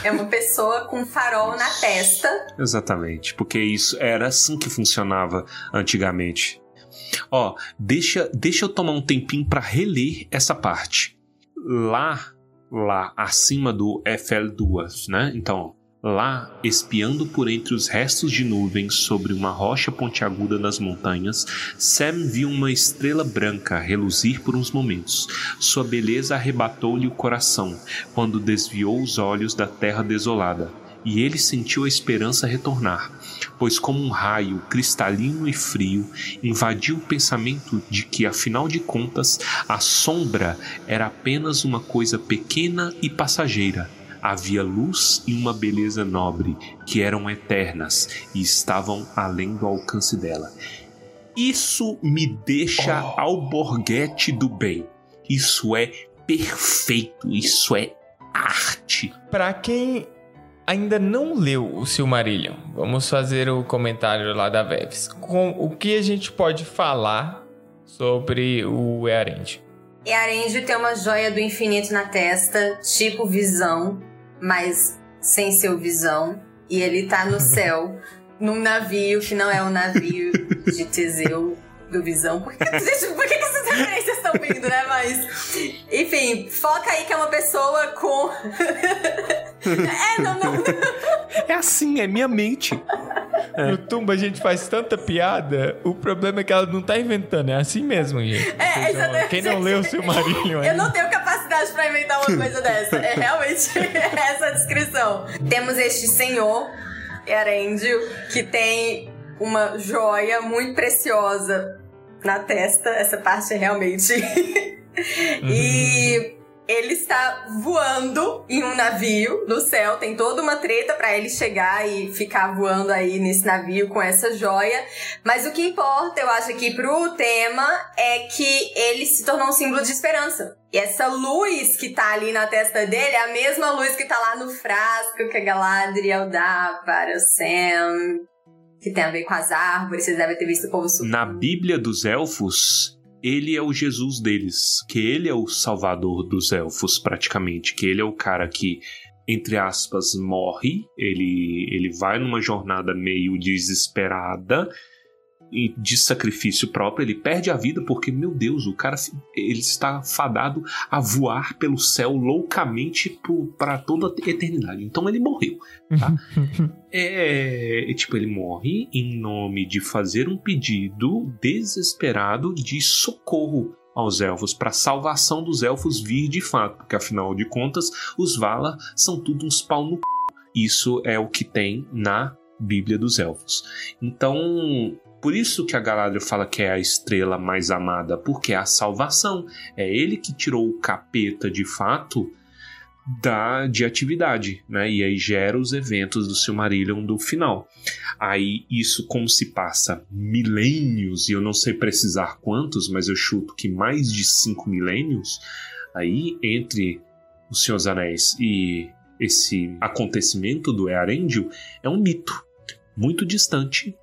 Speaker 5: É uma pessoa com farol na testa.
Speaker 3: Exatamente, porque isso era assim que funcionava antigamente. Ó, deixa, deixa eu tomar um tempinho para reler essa parte. Lá, lá acima do FL2, né? Então, Lá, espiando por entre os restos de nuvens sobre uma rocha pontiaguda das montanhas, Sam viu uma estrela branca reluzir por uns momentos. Sua beleza arrebatou-lhe o coração quando desviou os olhos da terra desolada, e ele sentiu a esperança retornar, pois, como um raio cristalino e frio, invadiu o pensamento de que, afinal de contas, a sombra era apenas uma coisa pequena e passageira havia luz e uma beleza nobre que eram eternas e estavam além do alcance dela. Isso me deixa oh. alborguete do bem. Isso é perfeito, isso é arte.
Speaker 2: Para quem ainda não leu o Silmarillion, vamos fazer o comentário lá da Veves. Com o que a gente pode falar sobre o Earend?
Speaker 5: Earend tem uma joia do infinito na testa, tipo visão, mas sem seu visão. E ele tá no céu, num navio que não é um navio de Teseu do Visão. Por que, por que essas referências estão vindo, né? Mas. Enfim, foca aí que é uma pessoa com. é, não, não.
Speaker 3: É assim, é minha mente.
Speaker 2: É. No Tumba a gente faz tanta piada, o problema é que ela não tá inventando, é assim mesmo, gente.
Speaker 5: É, exatamente.
Speaker 2: Quem não leu o Silmarillion
Speaker 5: Eu não tenho capacidade pra inventar uma coisa dessa. É realmente essa a descrição. Temos este senhor, Erendio, que tem uma joia muito preciosa na testa. Essa parte é realmente. e ele está voando em um navio no céu. Tem toda uma treta para ele chegar e ficar voando aí nesse navio com essa joia. Mas o que importa, eu acho aqui pro tema é que ele se tornou um símbolo de esperança. E essa luz que tá ali na testa dele é a mesma luz que tá lá no frasco que a Galadriel dá para o Sam. Que tem a ver com as árvores, vocês devem ter visto o povo
Speaker 3: subir. Na Bíblia dos Elfos, ele é o Jesus deles, que ele é o salvador dos elfos praticamente, que ele é o cara que entre aspas morre, ele ele vai numa jornada meio desesperada de sacrifício próprio, ele perde a vida porque, meu Deus, o cara ele está fadado a voar pelo céu loucamente para toda a eternidade. Então ele morreu, tá? é, é, tipo, ele morre em nome de fazer um pedido desesperado de socorro aos elfos, para salvação dos elfos vir de fato, porque afinal de contas, os Valar são tudo uns pau no c... Isso é o que tem na Bíblia dos Elfos. Então, por isso que a Galadriel fala que é a estrela mais amada, porque é a salvação. É ele que tirou o capeta de fato da de atividade, né? E aí gera os eventos do Silmarillion do final. Aí isso como se passa milênios, e eu não sei precisar quantos, mas eu chuto que mais de cinco milênios, aí entre o Senhor Anéis e esse acontecimento do Earendil é um mito muito distante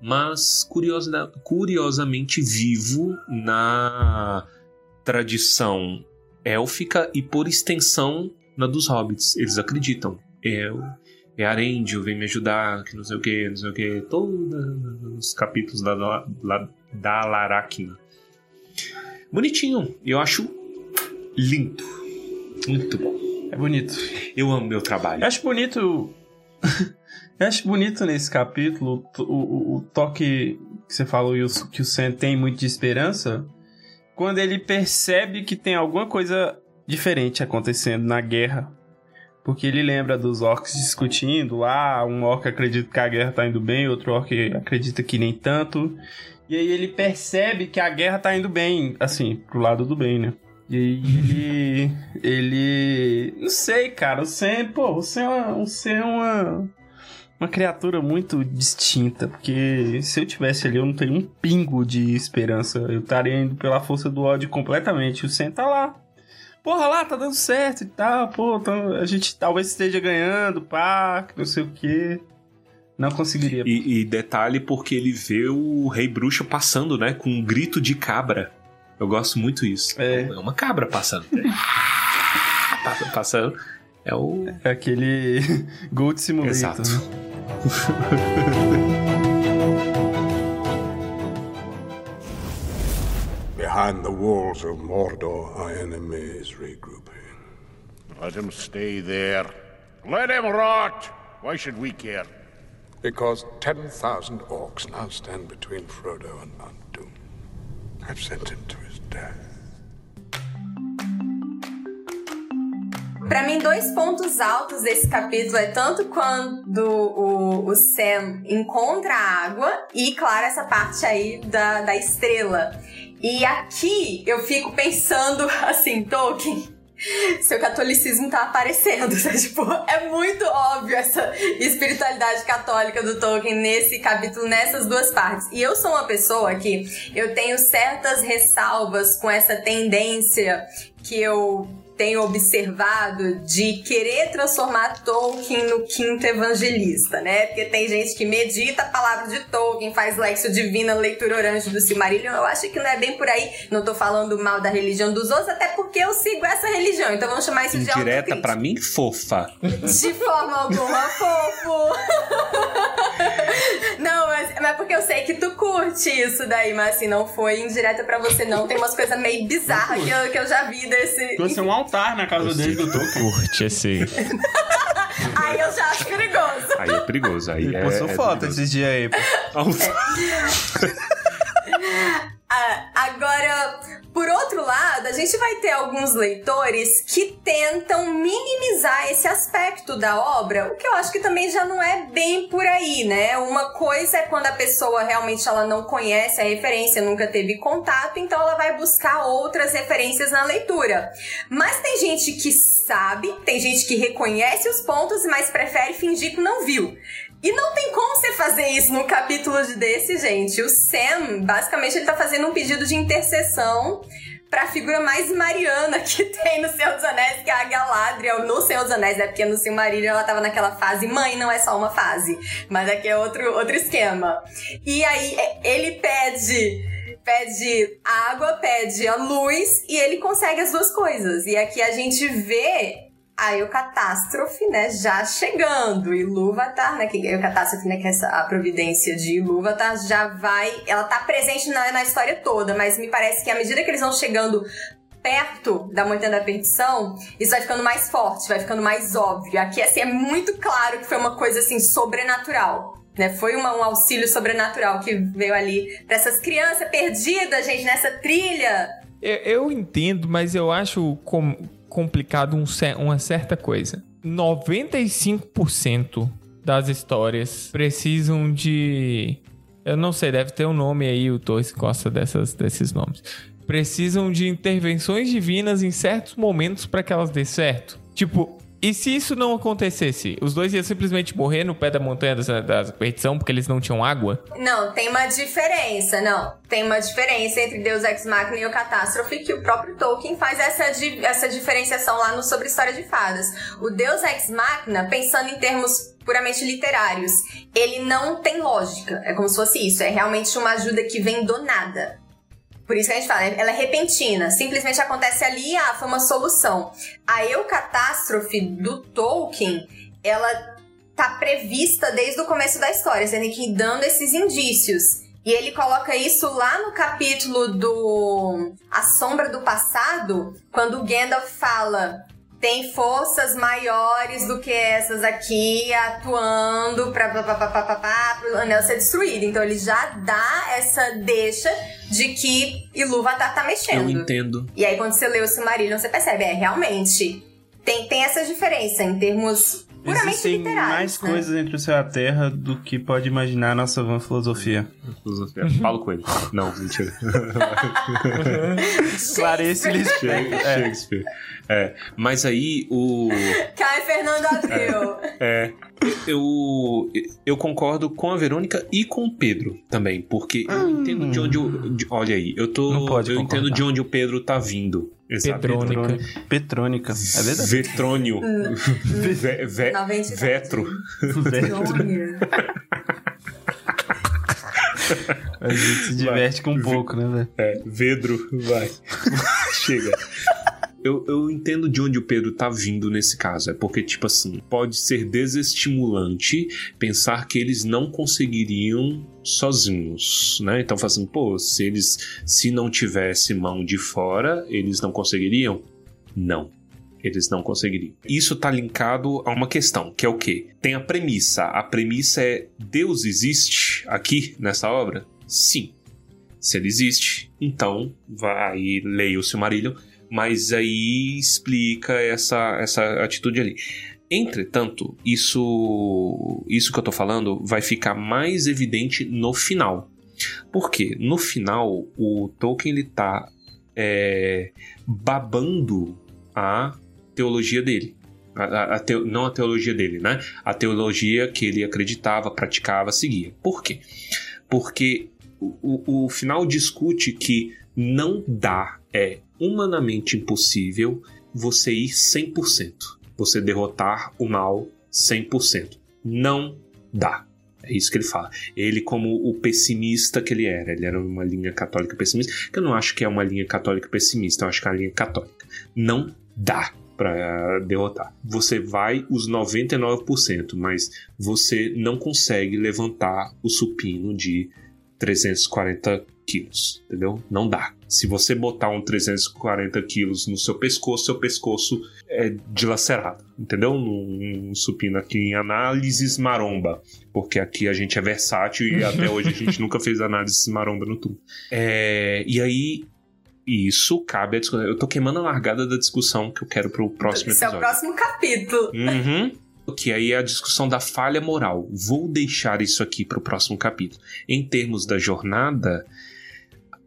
Speaker 3: mas curiosa, curiosamente vivo na tradição élfica e por extensão na dos hobbits. Eles acreditam. Eu, é Arendio, vem me ajudar, que não sei o que, não sei o que. Todos os capítulos da, da, da Laracna. Bonitinho. Eu acho lindo. Muito bom.
Speaker 4: É bonito.
Speaker 3: Eu amo meu trabalho.
Speaker 4: Eu acho bonito eu acho bonito nesse capítulo o, o, o toque que você falou que o Sam tem muito de esperança quando ele percebe que tem alguma coisa diferente acontecendo na guerra. Porque ele lembra dos orcs discutindo, ah, um orc acredita que a guerra tá indo bem, outro orc acredita que nem tanto. E aí ele percebe que a guerra tá indo bem, assim, pro lado do bem, né? E ele. ele. Não sei, cara. O Sam, pô, o Sam é uma. O Sam é uma uma criatura muito distinta, porque se eu tivesse ali, eu não teria um pingo de esperança. Eu estaria indo pela força do ódio completamente. O Sen tá lá. Porra lá, tá dando certo e tal, pô, tá- a gente talvez esteja ganhando, pá, não sei o quê. Não conseguiria.
Speaker 3: E, e detalhe porque ele vê o Rei Bruxa passando, né? Com um grito de cabra. Eu gosto muito isso.
Speaker 4: É.
Speaker 3: É uma cabra passando. Passa- passando. É o.
Speaker 4: É aquele Gold Simulator.
Speaker 3: Exato.
Speaker 9: Behind the walls of Mordor, our enemy is regrouping.
Speaker 10: Let him stay there. Let him rot! Why should we care?
Speaker 9: Because 10,000 orcs now stand between Frodo and Mount Doom. I've sent him to his death.
Speaker 5: Pra mim, dois pontos altos desse capítulo é tanto quando o, o Sam encontra a água e, claro, essa parte aí da, da estrela. E aqui eu fico pensando assim, Tolkien. Seu catolicismo tá aparecendo, sabe? Tipo, é muito óbvio essa espiritualidade católica do Tolkien nesse capítulo, nessas duas partes. E eu sou uma pessoa que eu tenho certas ressalvas com essa tendência que eu tenho observado de querer transformar Tolkien no quinto evangelista, né? Porque tem gente que medita a palavra de Tolkien, faz lexo divina, leitura orante do Silmarillion. Eu acho que não é bem por aí. Não tô falando mal da religião dos outros, até porque eu sigo essa religião. Então vamos chamar isso de
Speaker 3: Indireta pra mim, fofa.
Speaker 5: De forma alguma, fofo. Não, mas, mas porque eu sei que tu curte isso daí, mas assim, não foi indireta pra você, não. Tem umas coisas meio bizarras que eu, que eu já vi desse.
Speaker 4: Trouxe um altar na casa dele do Tolkien.
Speaker 2: Curte esse.
Speaker 5: Aí eu já acho perigoso.
Speaker 3: Aí é perigoso. Aí
Speaker 4: Ele
Speaker 3: é,
Speaker 4: postou
Speaker 3: é
Speaker 4: foto
Speaker 3: duvidoso.
Speaker 4: esses dias aí, pô.
Speaker 5: Ah, agora, por outro lado, a gente vai ter alguns leitores que tentam minimizar esse aspecto da obra, o que eu acho que também já não é bem por aí, né? Uma coisa é quando a pessoa realmente ela não conhece a referência, nunca teve contato, então ela vai buscar outras referências na leitura. Mas tem gente que sabe, tem gente que reconhece os pontos, mas prefere fingir que não viu. E não tem como você fazer isso num capítulo desse, gente. O Sam, basicamente, ele tá fazendo um pedido de intercessão pra figura mais mariana que tem no Senhor dos Anéis, que é a Galadriel no Senhor dos Anéis, né? Porque no Silmarillion ela tava naquela fase, mãe não é só uma fase, mas aqui é outro, outro esquema. E aí é, ele pede pede água, pede a luz e ele consegue as duas coisas. E aqui a gente vê aí o catástrofe, né, já chegando. E Ilúvatar, né, que o catástrofe, né, que é essa, a providência de Ilúvatar já vai, ela tá presente na, na história toda, mas me parece que à medida que eles vão chegando perto da Montanha da Perdição, isso vai ficando mais forte, vai ficando mais óbvio. Aqui, assim, é muito claro que foi uma coisa, assim, sobrenatural. Né? Foi uma- um auxílio sobrenatural que veio ali pra essas crianças perdidas, gente, nessa trilha.
Speaker 2: Eu, eu entendo, mas eu acho com- complicado um uma certa coisa. 95% das histórias precisam de. Eu não sei, deve ter um nome aí, o Torres gosta dessas, desses nomes. Precisam de intervenções divinas em certos momentos para que elas dê certo. Tipo, e se isso não acontecesse? Os dois iam simplesmente morrer no pé da montanha da, da perdição porque eles não tinham água?
Speaker 5: Não, tem uma diferença, não. Tem uma diferença entre Deus Ex Machina e o Catástrofe que o próprio Tolkien faz essa, di- essa diferenciação lá no Sobre História de Fadas. O Deus Ex Machina, pensando em termos puramente literários, ele não tem lógica. É como se fosse isso. É realmente uma ajuda que vem do nada. Por isso que a gente fala, ela é repentina, simplesmente acontece ali, ah, foi uma solução. A eucatástrofe do Tolkien, ela tá prevista desde o começo da história, você tem que ir dando esses indícios. E ele coloca isso lá no capítulo do A Sombra do Passado, quando o Gandalf fala tem forças maiores do que essas aqui atuando pra, pro anel ser destruído. Então ele já dá essa deixa de que Ilúvatar tá mexendo.
Speaker 3: Eu entendo.
Speaker 5: E aí, quando você lê o Silmarillion, você percebe, é, realmente, tem, tem essa diferença em termos puramente
Speaker 4: Existem
Speaker 5: literários.
Speaker 4: mais
Speaker 5: né?
Speaker 4: coisas entre o céu e a terra do que pode imaginar a nossa van filosofia.
Speaker 3: Falo com ele. Não, mentira.
Speaker 4: Clarice Lispector.
Speaker 3: Shakespeare. É, mas aí o.
Speaker 5: Caio Fernando Abreu.
Speaker 3: É, eu, eu concordo com a Verônica e com o Pedro também, porque eu entendo de onde o. de- olha aí, eu tô.
Speaker 4: Não pode
Speaker 3: eu
Speaker 4: concordar.
Speaker 3: entendo de onde o Pedro tá vindo. Exato.
Speaker 2: Pedrônica.
Speaker 4: Petrônica. É verdade.
Speaker 3: Vetrônio. Ve- ve-
Speaker 5: 97.
Speaker 3: vetro.
Speaker 4: A gente se diverte com um pouco, né, velho?
Speaker 3: É, Vedro, vai. Chega. Eu, eu entendo de onde o Pedro tá vindo nesse caso. É porque, tipo assim, pode ser desestimulante pensar que eles não conseguiriam sozinhos, né? Então, assim, pô, se eles, se não tivesse mão de fora, eles não conseguiriam? Não. Eles não conseguiriam. Isso tá linkado a uma questão, que é o quê? Tem a premissa. A premissa é: Deus existe aqui nessa obra? Sim. Se ele existe, então vai leia o Silmarillion, mas aí explica essa, essa atitude ali. Entretanto, isso, isso que eu tô falando vai ficar mais evidente no final. Por quê? No final, o Tolkien ele tá é, babando a teologia dele. A- a- não a teologia dele, né? A teologia que ele acreditava, praticava, seguia. Por quê? Porque o, o- o final discute que não dá, é humanamente impossível você ir 100%. Você derrotar o mal 100%. Não dá. É isso que ele fala. Ele, como o pessimista que ele era, ele era uma linha católica pessimista, que eu não acho que é uma linha católica pessimista, eu acho que é uma linha católica. Não dá para derrotar. Você vai os 99%, mas você não consegue levantar o supino de 340 quilos, entendeu? Não dá. Se você botar um 340 quilos no seu pescoço, seu pescoço é dilacerado, entendeu? Num, num supino aqui em análises maromba, porque aqui a gente é versátil e até hoje a gente nunca fez análises maromba no tubo. É, e aí, isso cabe a discussão. Eu tô queimando a largada da discussão que eu quero pro próximo
Speaker 5: Esse é o
Speaker 3: episódio.
Speaker 5: próximo capítulo.
Speaker 3: Uhum. Que aí é a discussão da falha moral. Vou deixar isso aqui para o próximo capítulo. Em termos da jornada,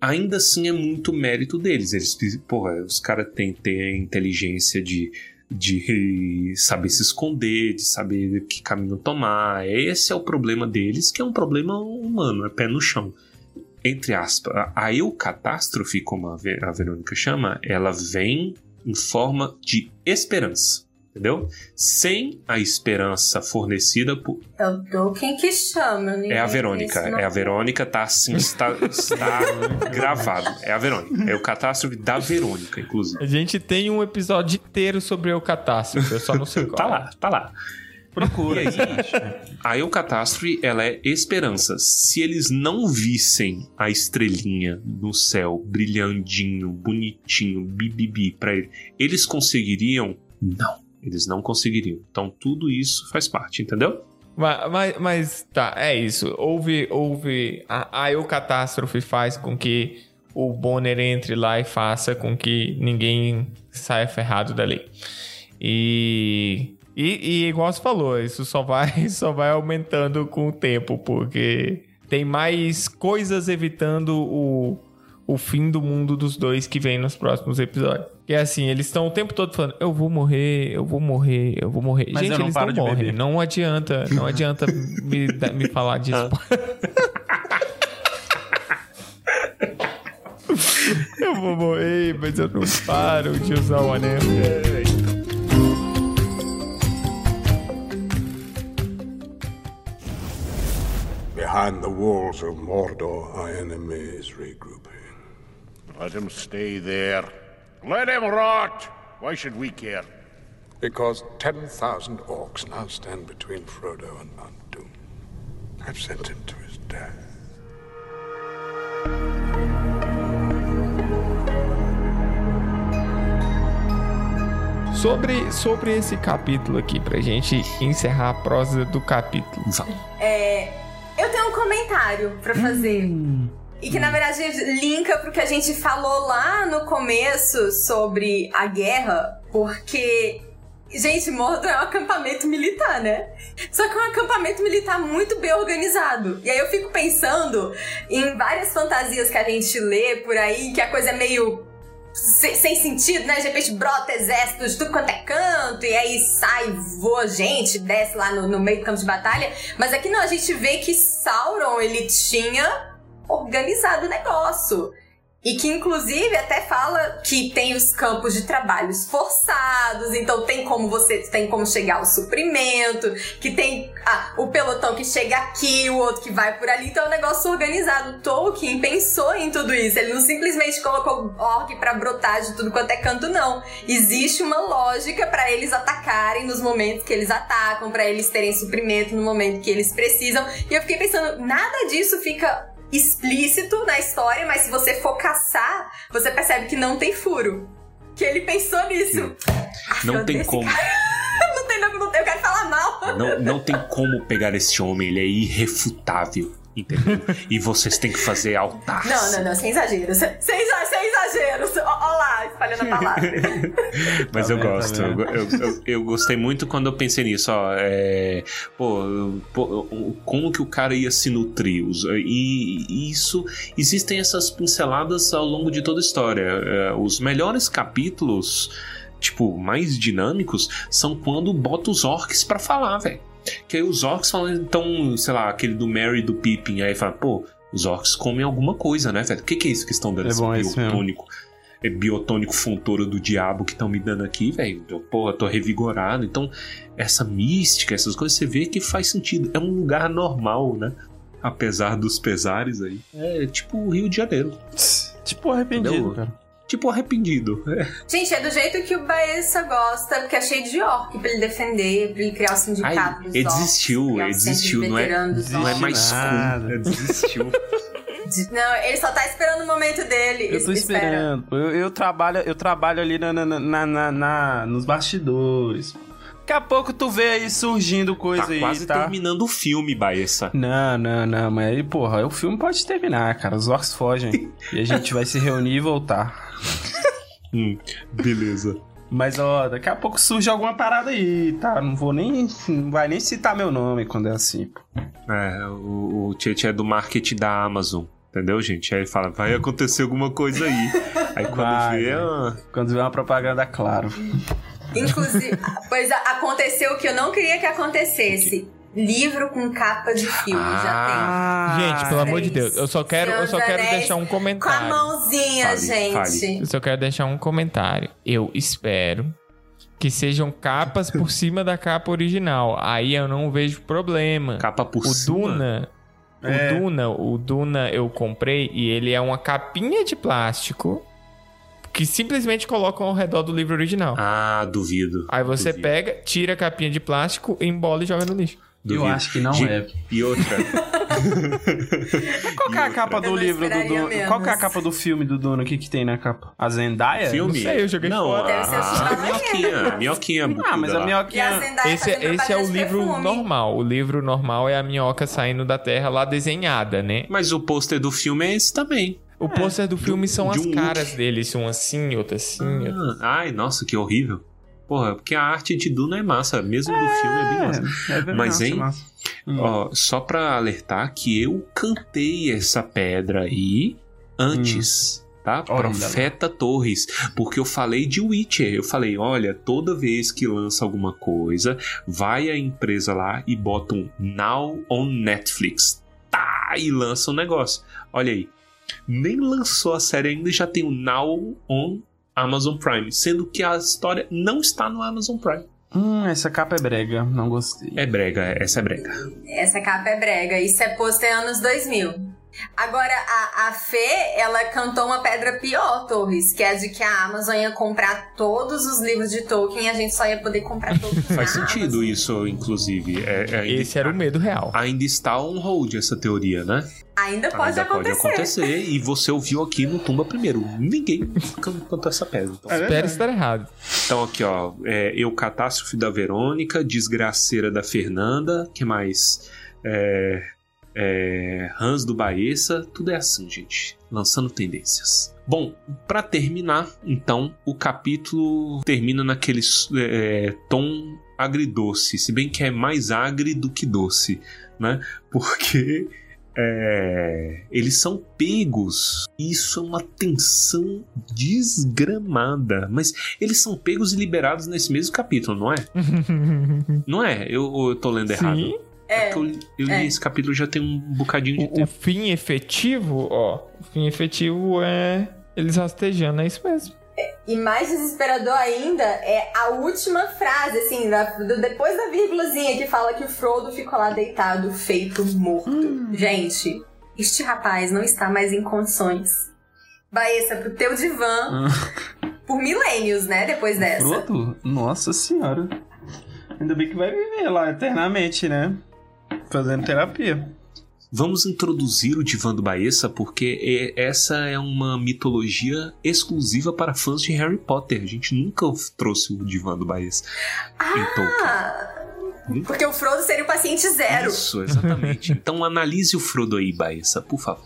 Speaker 3: ainda assim é muito mérito deles. Eles, porra, os caras têm que ter inteligência de, de saber se esconder, de saber que caminho tomar. Esse é o problema deles, que é um problema humano, é pé no chão. Entre aspas, a eucatástrofe, como a Ve- a Verônica chama, ela vem em forma de esperança. Entendeu? Sem a esperança fornecida por.
Speaker 5: É o Tolkien que chama. ninguém
Speaker 3: É a Verônica. É a Verônica, tá assim, está, está gravado. É a Verônica. É o catástrofe da Verônica, inclusive.
Speaker 2: A gente tem um episódio inteiro sobre o catástrofe, eu só não sei qual.
Speaker 3: Tá lá, tá lá. Procura. E aí, a Eucatástrofe, ela é esperança. Se eles não vissem a estrelinha no céu, brilhandinho, bonitinho, bibibi pra ele, eles conseguiriam? Não. Eles não conseguiriam. Então tudo isso faz parte, entendeu?
Speaker 2: Mas, mas, mas, tá, é isso. Houve, houve. A, a eucatástrofe faz com que o Bonner entre lá e faça com que ninguém saia ferrado dali. E. E, e igual você falou, isso só vai, só vai aumentando com o tempo, porque tem mais coisas evitando o, o fim do mundo dos dois que vem nos próximos episódios. Que é assim, eles estão o tempo todo falando, eu vou morrer, eu vou morrer, eu vou morrer.
Speaker 4: Mas
Speaker 2: Gente,
Speaker 4: eu não
Speaker 2: eles
Speaker 4: paro
Speaker 2: não
Speaker 4: de
Speaker 2: morrem.
Speaker 4: beber.
Speaker 2: Não adianta, não adianta me, me falar disso. eu vou morrer, mas eu não paro de usar o anel.
Speaker 9: Behind the walls of Mordor, our enemy is regrouping.
Speaker 10: Let him stay there. Let him rot! Why should we care?
Speaker 9: Because 10,000 orcs now stand between Frodo and Mount Doom. I've sent him to his death.
Speaker 2: Sobre, sobre esse capítulo aqui, pra gente encerrar a prosa do capítulo.
Speaker 5: É, eu tenho um comentário pra fazer. E que na verdade linka pro que a gente falou lá no começo sobre a guerra, porque. Gente, Mordor é um acampamento militar, né? Só que é um acampamento militar muito bem organizado. E aí eu fico pensando em várias fantasias que a gente lê por aí, que a coisa é meio sem, sem sentido, né? De repente brota exército de tudo quanto é canto, e aí sai, voa gente, desce lá no, no meio do campo de batalha. Mas aqui não, a gente vê que Sauron, ele tinha organizado o negócio. E que inclusive até fala que tem os campos de trabalhos forçados, então tem como você tem como chegar ao suprimento, que tem ah, o pelotão que chega aqui, o outro que vai por ali, então é um negócio organizado. Tolkien pensou em tudo isso, ele não simplesmente colocou orc para brotar de tudo quanto é canto, não. Existe uma lógica para eles atacarem nos momentos que eles atacam, para eles terem suprimento no momento que eles precisam. E eu fiquei pensando, nada disso fica explícito na história, mas se você for caçar, você percebe que não tem furo. Que ele pensou nisso.
Speaker 3: Não tem como.
Speaker 5: cara- não tem, não, não eu quero falar mal.
Speaker 3: Não, não tem como pegar esse homem, ele é irrefutável. Entendeu? E vocês têm que fazer altar.
Speaker 5: Não, não, não, sem exagero. Sem, sem exa- sem exagero. Ó, ó lá, espalhando a palavra.
Speaker 3: Mas
Speaker 4: Tá
Speaker 3: eu
Speaker 4: tá
Speaker 3: gosto. eu,
Speaker 4: vendo?
Speaker 3: eu, eu- eu gostei muito quando eu pensei nisso, ó. é, pô, eu- pô, eu- como que o cara ia se nutrir? Os- E, e isso. Existem essas pinceladas ao longo de toda a história. É, Os melhores capítulos, tipo, mais dinâmicos, são quando bota os orcs pra falar, velho. Que aí os orcs falam, então, sei lá, aquele do Merry e do Pippin, aí fala, pô. Os orcs comem alguma coisa, né, velho? O que, que é isso que estão dando
Speaker 4: É
Speaker 3: esse
Speaker 4: mesmo.
Speaker 3: biotônico? é biotônico fontoura do diabo que estão me dando aqui, velho. Eu, Porra, tô revigorado. Então, essa mística, essas coisas, você vê que faz sentido. É um lugar normal, né? Apesar dos pesares aí. É tipo o Rio de Janeiro.
Speaker 4: Tipo arrependido,
Speaker 3: Entendeu?
Speaker 4: cara.
Speaker 3: Tipo arrependido. É.
Speaker 5: Gente, é do jeito que o Baessa gosta, porque é cheio de orc pra ele defender, pra ele criar o sindicato
Speaker 3: Ai,
Speaker 5: dos
Speaker 3: ele desistiu, ele desistiu, não é- Não é mais
Speaker 4: nada.
Speaker 3: cool. É, desistiu.
Speaker 5: De- Não, ele só tá esperando o momento dele.
Speaker 4: Eu tô
Speaker 5: Espera.
Speaker 4: esperando. Eu, eu trabalho, eu trabalho ali na, na, na, na- na- nos bastidores. Daqui a pouco tu vê aí surgindo coisa
Speaker 3: tá
Speaker 4: aí,
Speaker 3: quase
Speaker 4: tá?
Speaker 3: terminando o filme, Baessa.
Speaker 4: Não, não, não, mas aí, porra, o filme pode terminar, cara. Os orcs fogem. e a gente vai se reunir e voltar.
Speaker 3: Hum, beleza.
Speaker 4: Mas, ó, daqui a pouco surge alguma parada aí, tá? Não vou nem. Não vai nem citar meu nome quando é assim. pô.
Speaker 3: É, o, o Tietchan é do marketing da Amazon. Entendeu, gente? Aí ele fala, vai acontecer alguma coisa aí. Aí quando
Speaker 4: Vai,
Speaker 3: vê,
Speaker 4: vai.
Speaker 3: ah,
Speaker 4: Quando vê uma propaganda, claro.
Speaker 5: Inclusive, pois aconteceu o que eu não queria que acontecesse. Livro com capa de filme,
Speaker 3: Ah.
Speaker 2: Gente, pelo amor de Deus, eu só quero, eu só quero deixar um
Speaker 5: já tem. Com a
Speaker 2: comentário.
Speaker 5: mãozinha,
Speaker 3: Fale,
Speaker 5: gente.
Speaker 3: fale.
Speaker 2: Eu só quero deixar um comentário. Eu espero que sejam capas por cima da capa original. Aí eu não vejo problema.
Speaker 3: capa por
Speaker 2: O
Speaker 3: cima.
Speaker 2: Duna,
Speaker 4: É.
Speaker 2: o Duna, o Duna eu comprei e ele é uma capinha de plástico que simplesmente colocam ao redor do livro original.
Speaker 3: Ah, duvido.
Speaker 2: Aí você
Speaker 3: duvido,
Speaker 2: pega, tira a capinha de plástico, embola e joga no lixo.
Speaker 3: Duvido.
Speaker 4: Eu acho que não
Speaker 3: Ge-
Speaker 4: é.
Speaker 3: E outra.
Speaker 4: Qual que é a capa do livro do
Speaker 5: menos.
Speaker 4: Qual que é a capa do filme do Duna? O que que tem na capa? A Zendaya?
Speaker 3: Filme?
Speaker 2: Não sei, eu joguei
Speaker 3: Não,
Speaker 2: fora.
Speaker 5: Deve
Speaker 3: a, a minhoquinha. A minhoquinha
Speaker 4: Ah, mas a
Speaker 5: a
Speaker 4: minhoquinha...
Speaker 5: Zendaya
Speaker 2: Esse,
Speaker 5: fazendo
Speaker 2: esse é o
Speaker 5: de
Speaker 2: livro
Speaker 5: perfume.
Speaker 2: normal. O livro normal é a minhoca saindo da terra lá desenhada, né?
Speaker 3: Mas o pôster do filme é esse também.
Speaker 2: O pôster do filme são
Speaker 3: de
Speaker 2: as
Speaker 3: um
Speaker 2: caras deles, um assim, outro assim. outro-
Speaker 3: Ah, ai, nossa, que horrível. Porra, porque a arte de Duna é massa. Mesmo do filme é bem massa.
Speaker 4: É, é verdade,
Speaker 3: Mas, hein?
Speaker 4: massa. Hum.
Speaker 3: Ó, só pra alertar que eu cantei essa pedra aí antes. Tá?
Speaker 4: Olha
Speaker 3: Profeta Torres. Porque eu falei de Witcher. Eu falei: olha, toda vez que lança alguma coisa, vai a empresa lá e bota um Now on Netflix. Tá! E lança um negócio. Olha aí. Nem lançou a série ainda e já tem o Now on Amazon Prime. Sendo que a história não está no Amazon Prime.
Speaker 4: Hum, essa capa é brega, não gostei.
Speaker 3: É brega, essa é brega.
Speaker 5: Essa capa é brega. Isso é pôster anos 2000. Agora, a, a Fê, ela cantou uma pedra pior, Torres, que é a de que a Amazon ia comprar todos os livros de Tolkien e a gente só ia poder comprar todos
Speaker 3: Faz
Speaker 5: na
Speaker 3: sentido
Speaker 5: Amazon.
Speaker 3: isso, inclusive. É, é, ainda,
Speaker 2: Esse era o medo real.
Speaker 3: ainda está on hold essa teoria, né?
Speaker 5: Ainda pode
Speaker 3: ainda
Speaker 5: acontecer.
Speaker 3: pode acontecer. E você ouviu aqui no Tumba primeiro. Ninguém can- cantou essa pedra. Então,
Speaker 2: Espero estar errado.
Speaker 3: então aqui, ó. É, eu, Catástrofe da Verônica, Desgraceira da Fernanda. que mais? É, é, Hans do Baessa. Tudo é assim, gente. Lançando tendências. Bom, pra terminar, então, o capítulo termina naquele é, tom agridoce, se bem que é mais agri do que doce, né? Porque é, eles são pegos. Isso é uma tensão desgramada. Mas eles são pegos e liberados nesse mesmo capítulo, não é? não é? Eu, eu tô lendo errado.
Speaker 5: É.
Speaker 3: Porque eu, eu li
Speaker 5: é.
Speaker 3: esse capítulo já tem um bocadinho de
Speaker 2: O, o
Speaker 3: tempo.
Speaker 2: fim efetivo, ó. O fim efetivo é eles rastejando, é isso mesmo.
Speaker 5: E mais desesperador ainda é a última frase, assim, da- do- depois da vírgulazinha que fala que o Frodo ficou lá deitado, feito morto. Gente, este rapaz não está mais em condições. Baessa pro teu divã por milênios, né? Depois dessa.
Speaker 4: Frodo? Nossa senhora. Ainda bem que vai viver lá eternamente, né? Fazendo terapia.
Speaker 3: Vamos introduzir o Divã do Baessa porque é- essa é uma mitologia exclusiva para fãs de Harry Potter. A gente nunca trouxe o Divã do Baessa em Tolkien.
Speaker 5: Ah, porque o Frodo seria o paciente zero.
Speaker 3: Isso, exatamente. então analise o Frodo aí, Baessa, por favor.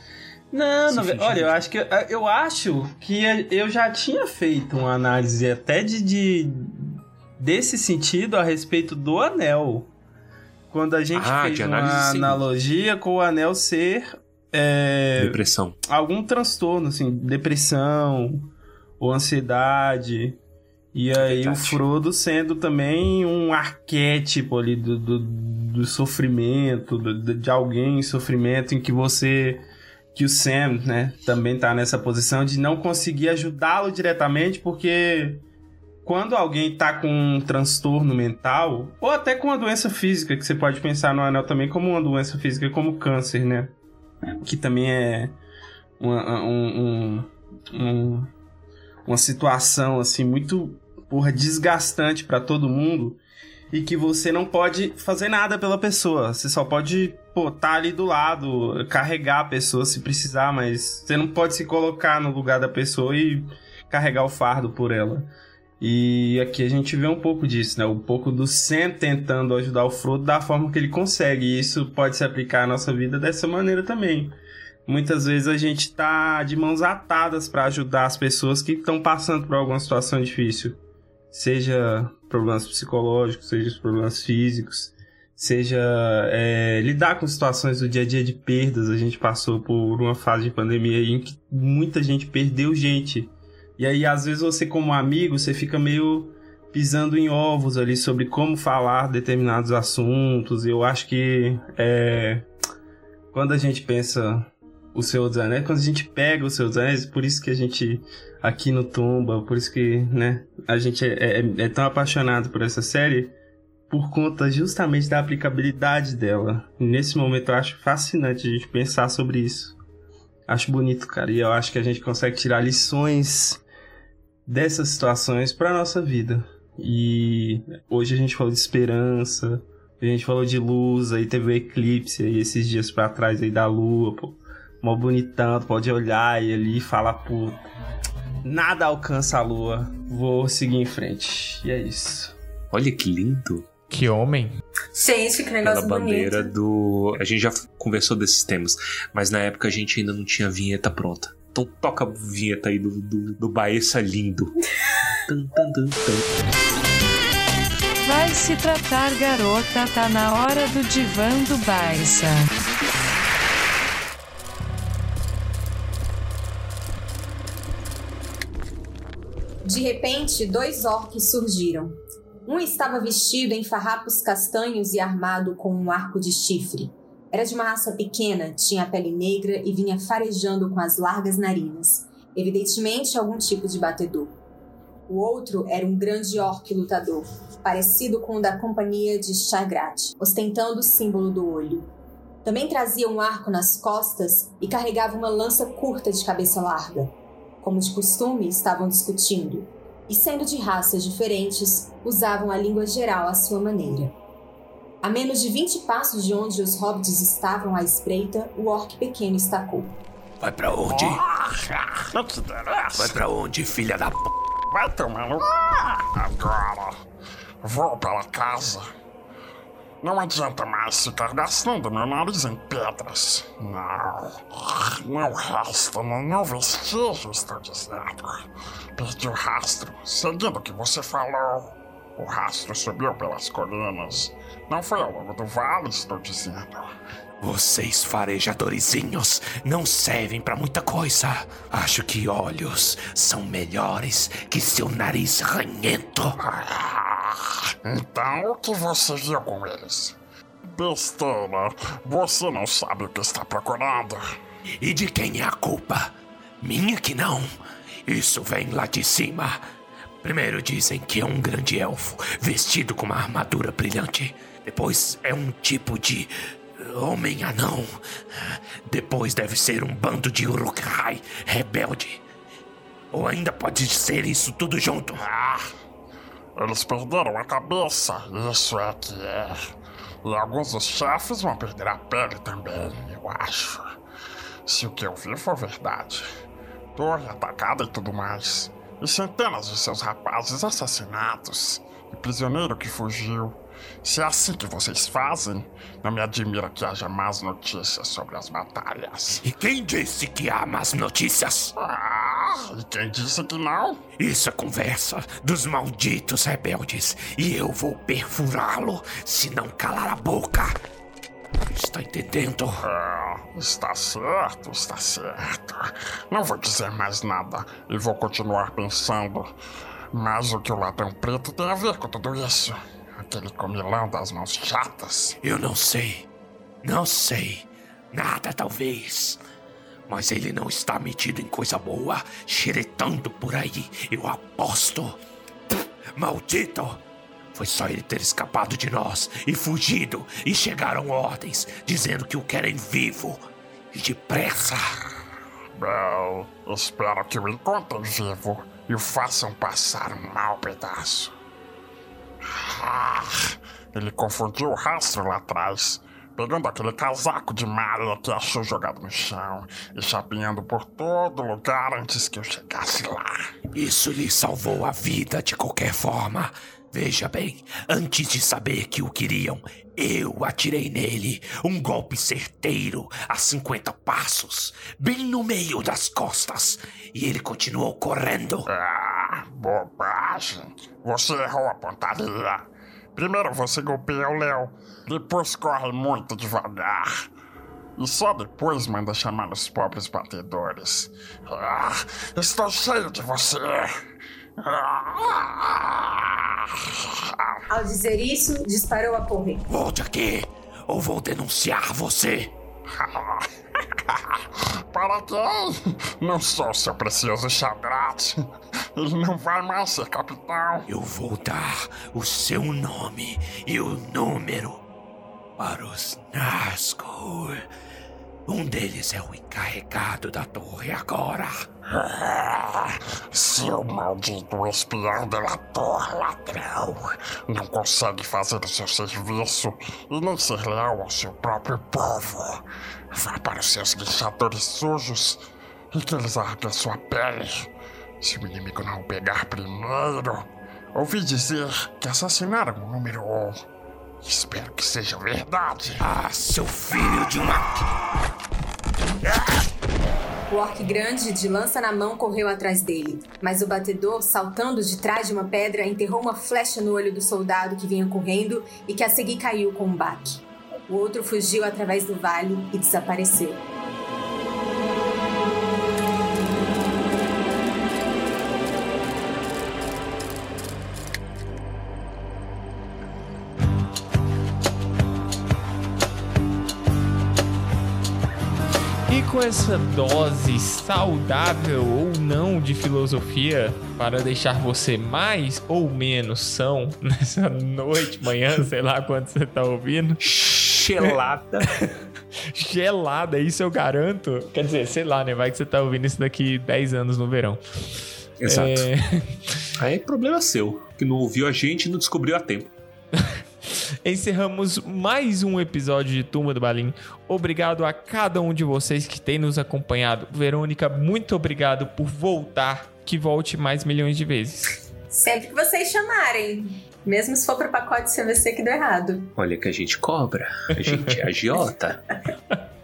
Speaker 4: Não, não, olha, eu acho que eu acho que eu já tinha feito uma análise até de, de- desse sentido a respeito do anel. Quando a gente
Speaker 3: Ah,
Speaker 4: fez uma
Speaker 3: sim.
Speaker 4: analogia com o anel ser é,
Speaker 3: Depressão.
Speaker 4: algum transtorno, assim, depressão ou ansiedade. E aí o. Frodo sendo também um arquétipo ali do, do, do sofrimento, do- de alguém em sofrimento em que você. Que o Sam, né, também tá nessa posição de não conseguir ajudá-lo diretamente, porque quando alguém tá com um transtorno mental, ou até com uma doença física, que você pode pensar no anel também como uma doença física, como câncer, né? Que também é uma, um- um- um- uma situação assim muito porra, desgastante pra todo mundo e que você não pode fazer nada pela pessoa. Você só pode, pô, tá ali do lado, carregar a pessoa se precisar, mas você não pode se colocar no lugar da pessoa e carregar o fardo por ela. E aqui a gente vê um pouco disso, né? Um pouco do Sam tentando ajudar o Frodo da forma que ele consegue. E isso pode se aplicar à nossa vida dessa maneira também. Muitas vezes a gente tá de mãos atadas para ajudar as pessoas que estão passando por alguma situação difícil. Seja problemas psicológicos, seja problemas físicos, seja é, lidar com situações do dia a dia de perdas. A gente passou por uma fase de pandemia em que muita gente perdeu gente. E aí, às vezes, você, como amigo, você fica meio pisando em ovos ali sobre como falar determinados assuntos. E eu acho que é, quando a gente pensa o dos Anéis, quando a gente pega o dos Anéis, por isso que a gente aqui no Tumba, por isso que né, a gente é, é- é tão apaixonado por essa série, por conta justamente da aplicabilidade dela. Nesse momento eu acho fascinante a gente pensar sobre isso. Acho bonito, cara, e eu acho que a gente consegue tirar lições dessas situações para nossa vida. E hoje a gente falou de esperança, a gente falou de luz, aí teve o eclipse aí esses dias pra trás aí da lua, pô. Mó bonitão, tu pode olhar e ali falar, pô, nada alcança a lua, vou seguir em frente. E é isso.
Speaker 3: Olha que lindo.
Speaker 2: Que homem.
Speaker 5: Gente, que negócio
Speaker 3: bandeira
Speaker 5: bonito.
Speaker 3: do. A gente já conversou desses temas, mas na época a gente ainda não tinha vinheta pronta. Então toca a vinheta aí do, do, do Baessa lindo. Tan, tan, tan, tan.
Speaker 11: Vai se tratar, garota, tá na hora do divã do Barça.
Speaker 5: De repente, dois orques surgiram. Um estava vestido em farrapos castanhos e armado com um arco de chifre. Era de uma raça pequena, tinha a pele negra e vinha farejando com as largas narinas, evidentemente algum tipo de batedor. O outro era um grande orc lutador, parecido com o da companhia de Chagrat, ostentando o símbolo do olho. Também trazia um arco nas costas e carregava uma lança curta de cabeça larga. Como de costume, estavam discutindo, e sendo de raças diferentes, usavam a língua geral à sua maneira. A menos de 20 passos de onde os hobbits estavam à espreita, o orc pequeno estacou.
Speaker 6: Vai pra onde?
Speaker 10: Não te interessa.
Speaker 6: Vai pra onde, filha da p.
Speaker 10: Vai tomar no... Agora, vou para casa. Não adianta mais ficar gastando meu nariz em pedras. Não. Não resta nenhum vestígio, estou dizendo. Perdi o rastro, seguindo o que você falou. O rastro subiu pelas colinas. Não foi ao longo do vale, estou dizendo.
Speaker 6: Vocês farejadorzinhos não servem pra muita coisa. Acho que olhos são melhores que seu nariz ranhento.
Speaker 10: Então, o que você viu com eles? Besteira. Você não sabe o que está procurando.
Speaker 6: E de quem é a culpa? Minha que não. Isso vem lá de cima. Primeiro dizem que é um grande elfo vestido com uma armadura brilhante. Depois é um tipo de homem anão. Depois deve ser um bando de Uruk-hai rebelde. Ou ainda pode ser isso tudo junto.
Speaker 10: Ah, eles perderam a cabeça. Isso é que é. E alguns dos chefes vão perder a pele também, eu acho. Se o que eu vi for verdade. Torre atacada e tudo mais. E centenas de seus rapazes assassinados. E prisioneiro que fugiu. Se é assim que vocês fazem, não me admira que haja más notícias sobre as batalhas.
Speaker 6: E quem disse que há más notícias?
Speaker 10: Ah, e quem disse que não?
Speaker 6: Isso é conversa dos malditos rebeldes. E eu vou perfurá-lo se não calar a boca. Está entendendo?
Speaker 10: Ah, está certo, está certo. Não vou dizer mais nada e vou continuar pensando. Mas o que o ladrão preto tem a ver com tudo isso? Aquele comilão das mãos chatas?
Speaker 6: Eu não sei. Não sei. Nada, talvez. Mas ele não está metido em coisa boa, xeretando por aí. Eu aposto. Maldito! Foi só ele ter escapado de nós e fugido, e chegaram ordens dizendo que o querem vivo e depressa.
Speaker 10: Bem, espero que o encontrem vivo e o façam passar um mau pedaço. Ah, ele confundiu o rastro lá atrás, pegando aquele casaco de malha que achou jogado no chão e chapinhando por todo lugar antes que eu chegasse lá.
Speaker 6: Isso lhe salvou a vida de qualquer forma. Veja bem, antes de saber que o queriam, eu atirei nele um golpe certeiro a 50 passos, bem no meio das costas, e ele continuou correndo.
Speaker 10: Ah, bobagem. Você errou a pontaria. Primeiro você golpeia o Léo, depois corre muito devagar. E só depois manda chamar os pobres batedores. Ah, estou cheio de você.
Speaker 5: Ao dizer isso, disparou a correr.
Speaker 6: Volte aqui, ou vou denunciar você.
Speaker 10: Para quem? Não sou seu precioso Xadrate. Ele não vai mais ser capitão.
Speaker 6: Eu vou dar o seu nome e o número para os Nazgûl. Um deles é o encarregado da torre agora.
Speaker 10: Ah, seu maldito espião delator, ladrão. Não consegue fazer o seu serviço e nem ser leal ao seu próprio povo. Vá para os seus guichadores sujos e que eles arranquem sua pele. Se o inimigo não o pegar primeiro, ouvi dizer que assassinaram o número um. Espero que seja verdade.
Speaker 6: Ah, seu filho de uma.
Speaker 5: O orc grande, de lança na mão, correu atrás dele. Mas o batedor, saltando de trás de uma pedra, enterrou uma flecha no olho do soldado que vinha correndo e que a seguir caiu com um baque. O outro fugiu através do vale e desapareceu.
Speaker 2: Com essa dose saudável ou não de filosofia para deixar você mais ou menos são nessa noite, manhã, sei lá quando você tá ouvindo.
Speaker 3: Gelada.
Speaker 2: Gelada, isso eu garanto. Quer dizer, sei lá, né? Vai que você tá ouvindo isso daqui 10 anos no verão.
Speaker 3: Exato.
Speaker 2: É...
Speaker 3: Aí é problema seu, que não ouviu a gente e não descobriu a tempo.
Speaker 2: Encerramos mais um episódio de Turma do Balim. Obrigado a cada um de vocês que tem nos acompanhado. Verônica, muito obrigado por voltar. Que volte mais milhões de vezes.
Speaker 5: Sempre que vocês chamarem. Mesmo se for pro pacote CVC que deu errado.
Speaker 3: Olha que a gente cobra, a gente é agiota.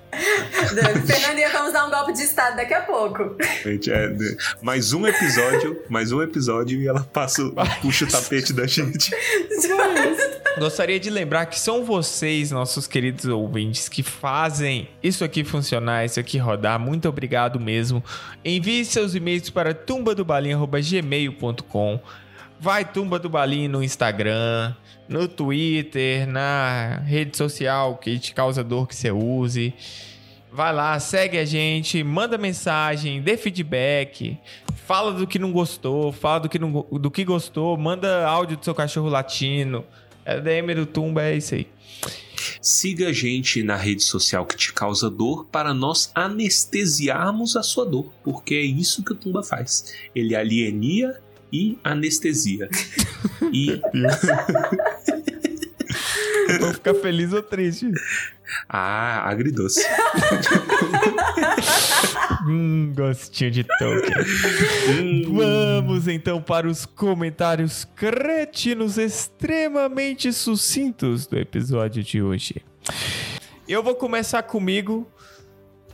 Speaker 5: Fernandinha, vamos dar um golpe de estado daqui a pouco.
Speaker 3: Gente, é, né, mais um episódio, mais um episódio e ela passa, puxa o tapete da gente.
Speaker 2: Gostaria de lembrar que são vocês, nossos queridos ouvintes, que fazem isso aqui funcionar, isso aqui rodar. Muito obrigado mesmo. Envie seus e-mails para tumbadobalinha.gmail.com Vai Tumba do Balim no Instagram, no Twitter, na rede social que te causa dor que você use. Vai lá, segue a gente, manda mensagem, dê feedback, fala do que não gostou, fala do que, não, do que gostou, manda áudio do seu cachorro latino. É DM do Tumba, é isso aí.
Speaker 3: Siga a gente na rede social que te causa dor para nós anestesiarmos a sua dor, porque é isso que o Tumba faz. Ele alienia e anestesia. e.
Speaker 2: Vou ficar feliz ou triste?
Speaker 3: Ah, agridoce.
Speaker 2: hum, gostinho de Tolkien. Hum. Vamos então para os comentários cretinos extremamente sucintos do episódio de hoje. Eu vou começar comigo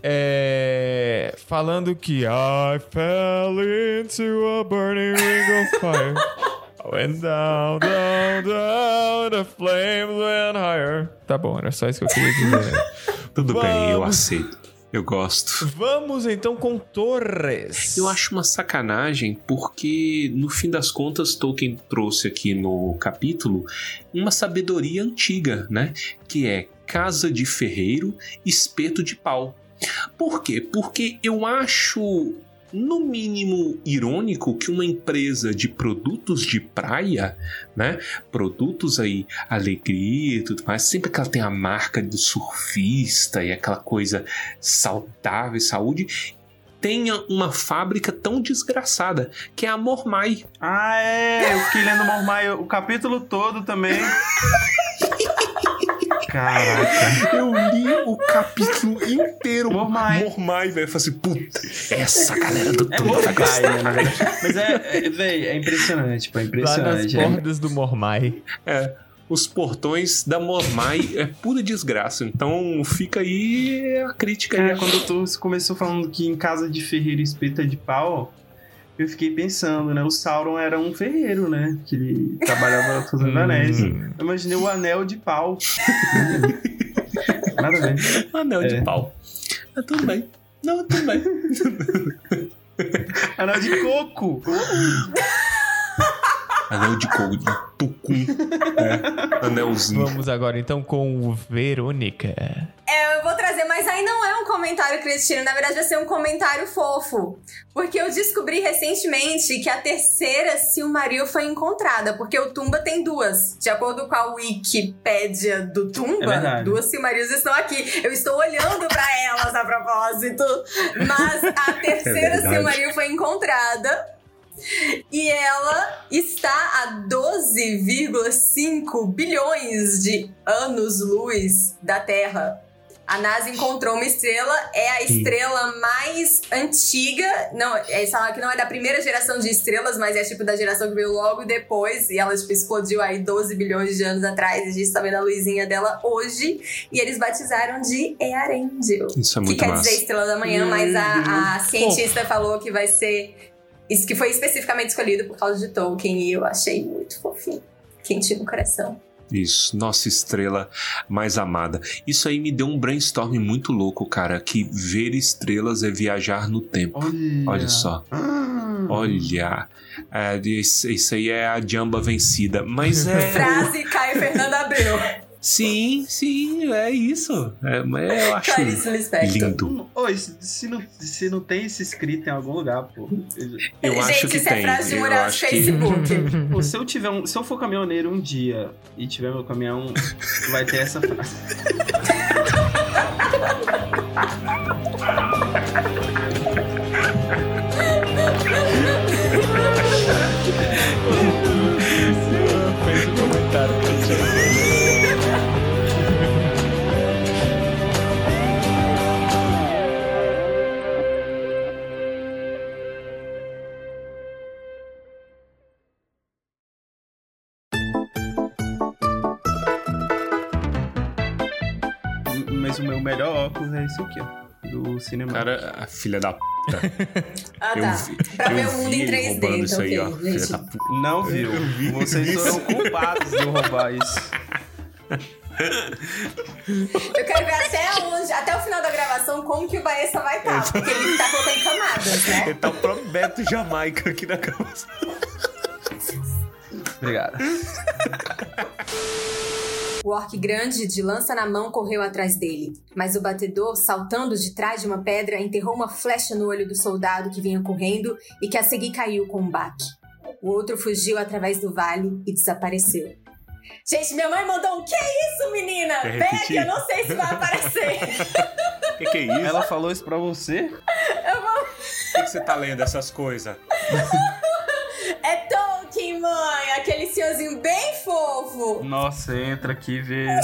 Speaker 2: é, falando que I fell into a burning ring of fire. I went down, down, down, the flames went higher. Tá bom, era só isso que eu queria dizer.
Speaker 3: Tudo Vamos. bem, eu aceito. Eu gosto.
Speaker 2: Vamos então com Torres.
Speaker 3: Eu acho uma sacanagem porque, no fim das contas, Tolkien trouxe aqui no capítulo uma sabedoria antiga, né? Que é casa de ferreiro, espeto de pau. Por quê? Porque eu acho no mínimo irônico que uma empresa de produtos de praia, né, produtos aí alegria e tudo mais, sempre que ela tem a marca do surfista e aquela coisa saudável e saúde, tenha uma fábrica tão desgraçada, que é a Mormai.
Speaker 4: Ah, é, eu fiquei lendo Mormai o capítulo todo também. Caraca.
Speaker 3: Eu li o capítulo inteiro. Mormai. Mormai, velho. Eu falei assim, puta, essa galera do
Speaker 4: é Mormai, né, na verdade. Mas é, é velho, é impressionante, pô, é impressionante.
Speaker 2: Lá nas bordas é. do Mormai.
Speaker 3: É os portões da Mormai é pura desgraça. Então fica aí a crítica.
Speaker 4: É, quando tu começou falando que em casa de ferreiro espeta de pau, eu fiquei pensando, né? O Sauron era um ferreiro, né? Que ele trabalhava fazendo hum. anéis. Eu imaginei o anel de pau. Nada a ver.
Speaker 3: Anel é. de pau. Ah, tudo bem. Não, tudo bem.
Speaker 4: anel de coco.
Speaker 3: Anel de coco, de tucum. É, anelzinho.
Speaker 2: Vamos agora então com Verônica.
Speaker 5: É, eu vou trazer, mas aí não é um comentário cretino, na verdade vai ser um comentário fofo. Porque eu descobri recentemente que a terceira Silmaril foi encontrada, porque o Tumba tem duas. De acordo com a Wikipédia do Tumba, é duas Silmarils estão aqui. Eu estou olhando para elas a propósito. Mas a terceira é Silmaril foi encontrada e ela está a 12,5 bilhões de anos-luz da Terra. A NASA encontrou uma estrela, é a estrela mais antiga. Não, eles falam que não é da primeira geração de estrelas, mas é tipo da geração que veio logo depois. E ela tipo, explodiu aí 12 bilhões de anos atrás. E a gente tá vendo a luzinha dela hoje. E eles batizaram de Earendel.
Speaker 3: Isso é muito
Speaker 5: Que quer
Speaker 3: massa.
Speaker 5: dizer estrela da manhã, mas a, a cientista falou que vai ser isso que foi especificamente escolhido por causa de Tolkien e eu achei muito fofinho. Quentinho no coração.
Speaker 3: Isso, nossa estrela mais amada. Isso aí me deu um brainstorm muito louco, cara. Que ver estrelas é viajar no tempo.
Speaker 4: Olha,
Speaker 3: Olha só. Ah. Olha. É, isso, isso aí é a jamba vencida. Mas é.
Speaker 5: Frase Caio Fernando Abreu.
Speaker 3: Sim, sim, é isso. É, eu acho lindo.
Speaker 4: Oi, se, não, se não tem isso escrito em algum lugar, pô.
Speaker 3: Eu
Speaker 5: Gente,
Speaker 3: acho que
Speaker 5: isso
Speaker 3: tem.
Speaker 5: é frase de
Speaker 3: eu
Speaker 5: mural de
Speaker 3: acho que...
Speaker 5: Facebook.
Speaker 4: Pô, se eu tiver um, se eu for caminhoneiro um dia e tiver meu caminhão, vai ter essa frase. Mas o meu melhor óculos esse aqui, ó. do cinema.
Speaker 3: Cara, a filha da p.
Speaker 5: Ah,
Speaker 3: Eu
Speaker 5: tá.
Speaker 3: vi-
Speaker 5: pra ver
Speaker 3: eu
Speaker 5: o mundo
Speaker 3: vi
Speaker 5: em
Speaker 3: ele
Speaker 5: 3D,
Speaker 3: roubando
Speaker 5: então,
Speaker 3: isso aí, ó. Filha da p.
Speaker 4: Não viu. Vocês foram culpados de eu roubar isso.
Speaker 5: Eu quero ver até onde, até o final da gravação, como que o Baessa vai estar. Porque ele tá colocando camadas, né?
Speaker 3: Ele tá o próprio Beto Jamaica aqui na gravação.
Speaker 4: Obrigado.
Speaker 5: O orc grande, de lança na mão, correu atrás dele. Mas o batedor, saltando de trás de uma pedra, enterrou uma flecha no olho do soldado que vinha correndo e que a seguir caiu com um baque. O outro fugiu através do vale e desapareceu. Gente, minha mãe mandou um que isso, menina?
Speaker 3: Quer
Speaker 5: Pega,
Speaker 3: repetir?
Speaker 5: eu não sei se vai aparecer.
Speaker 3: Que que é isso?
Speaker 4: Ela falou isso pra você?
Speaker 5: Eu vou...
Speaker 3: Por que você tá lendo essas coisas?
Speaker 5: É Tolkien, mãe! Aquele senhorzinho bem fofo!
Speaker 4: Nossa, entra aqui e vê.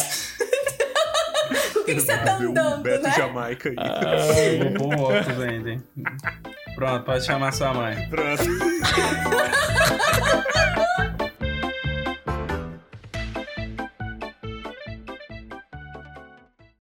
Speaker 5: O que, que você tá
Speaker 3: Ver o
Speaker 5: andando,
Speaker 3: Beto
Speaker 5: né?
Speaker 3: Jamaica aí.
Speaker 4: Vou pôr o óculos ainda, hein? Pronto, pode chamar sua mãe.
Speaker 3: Pronto.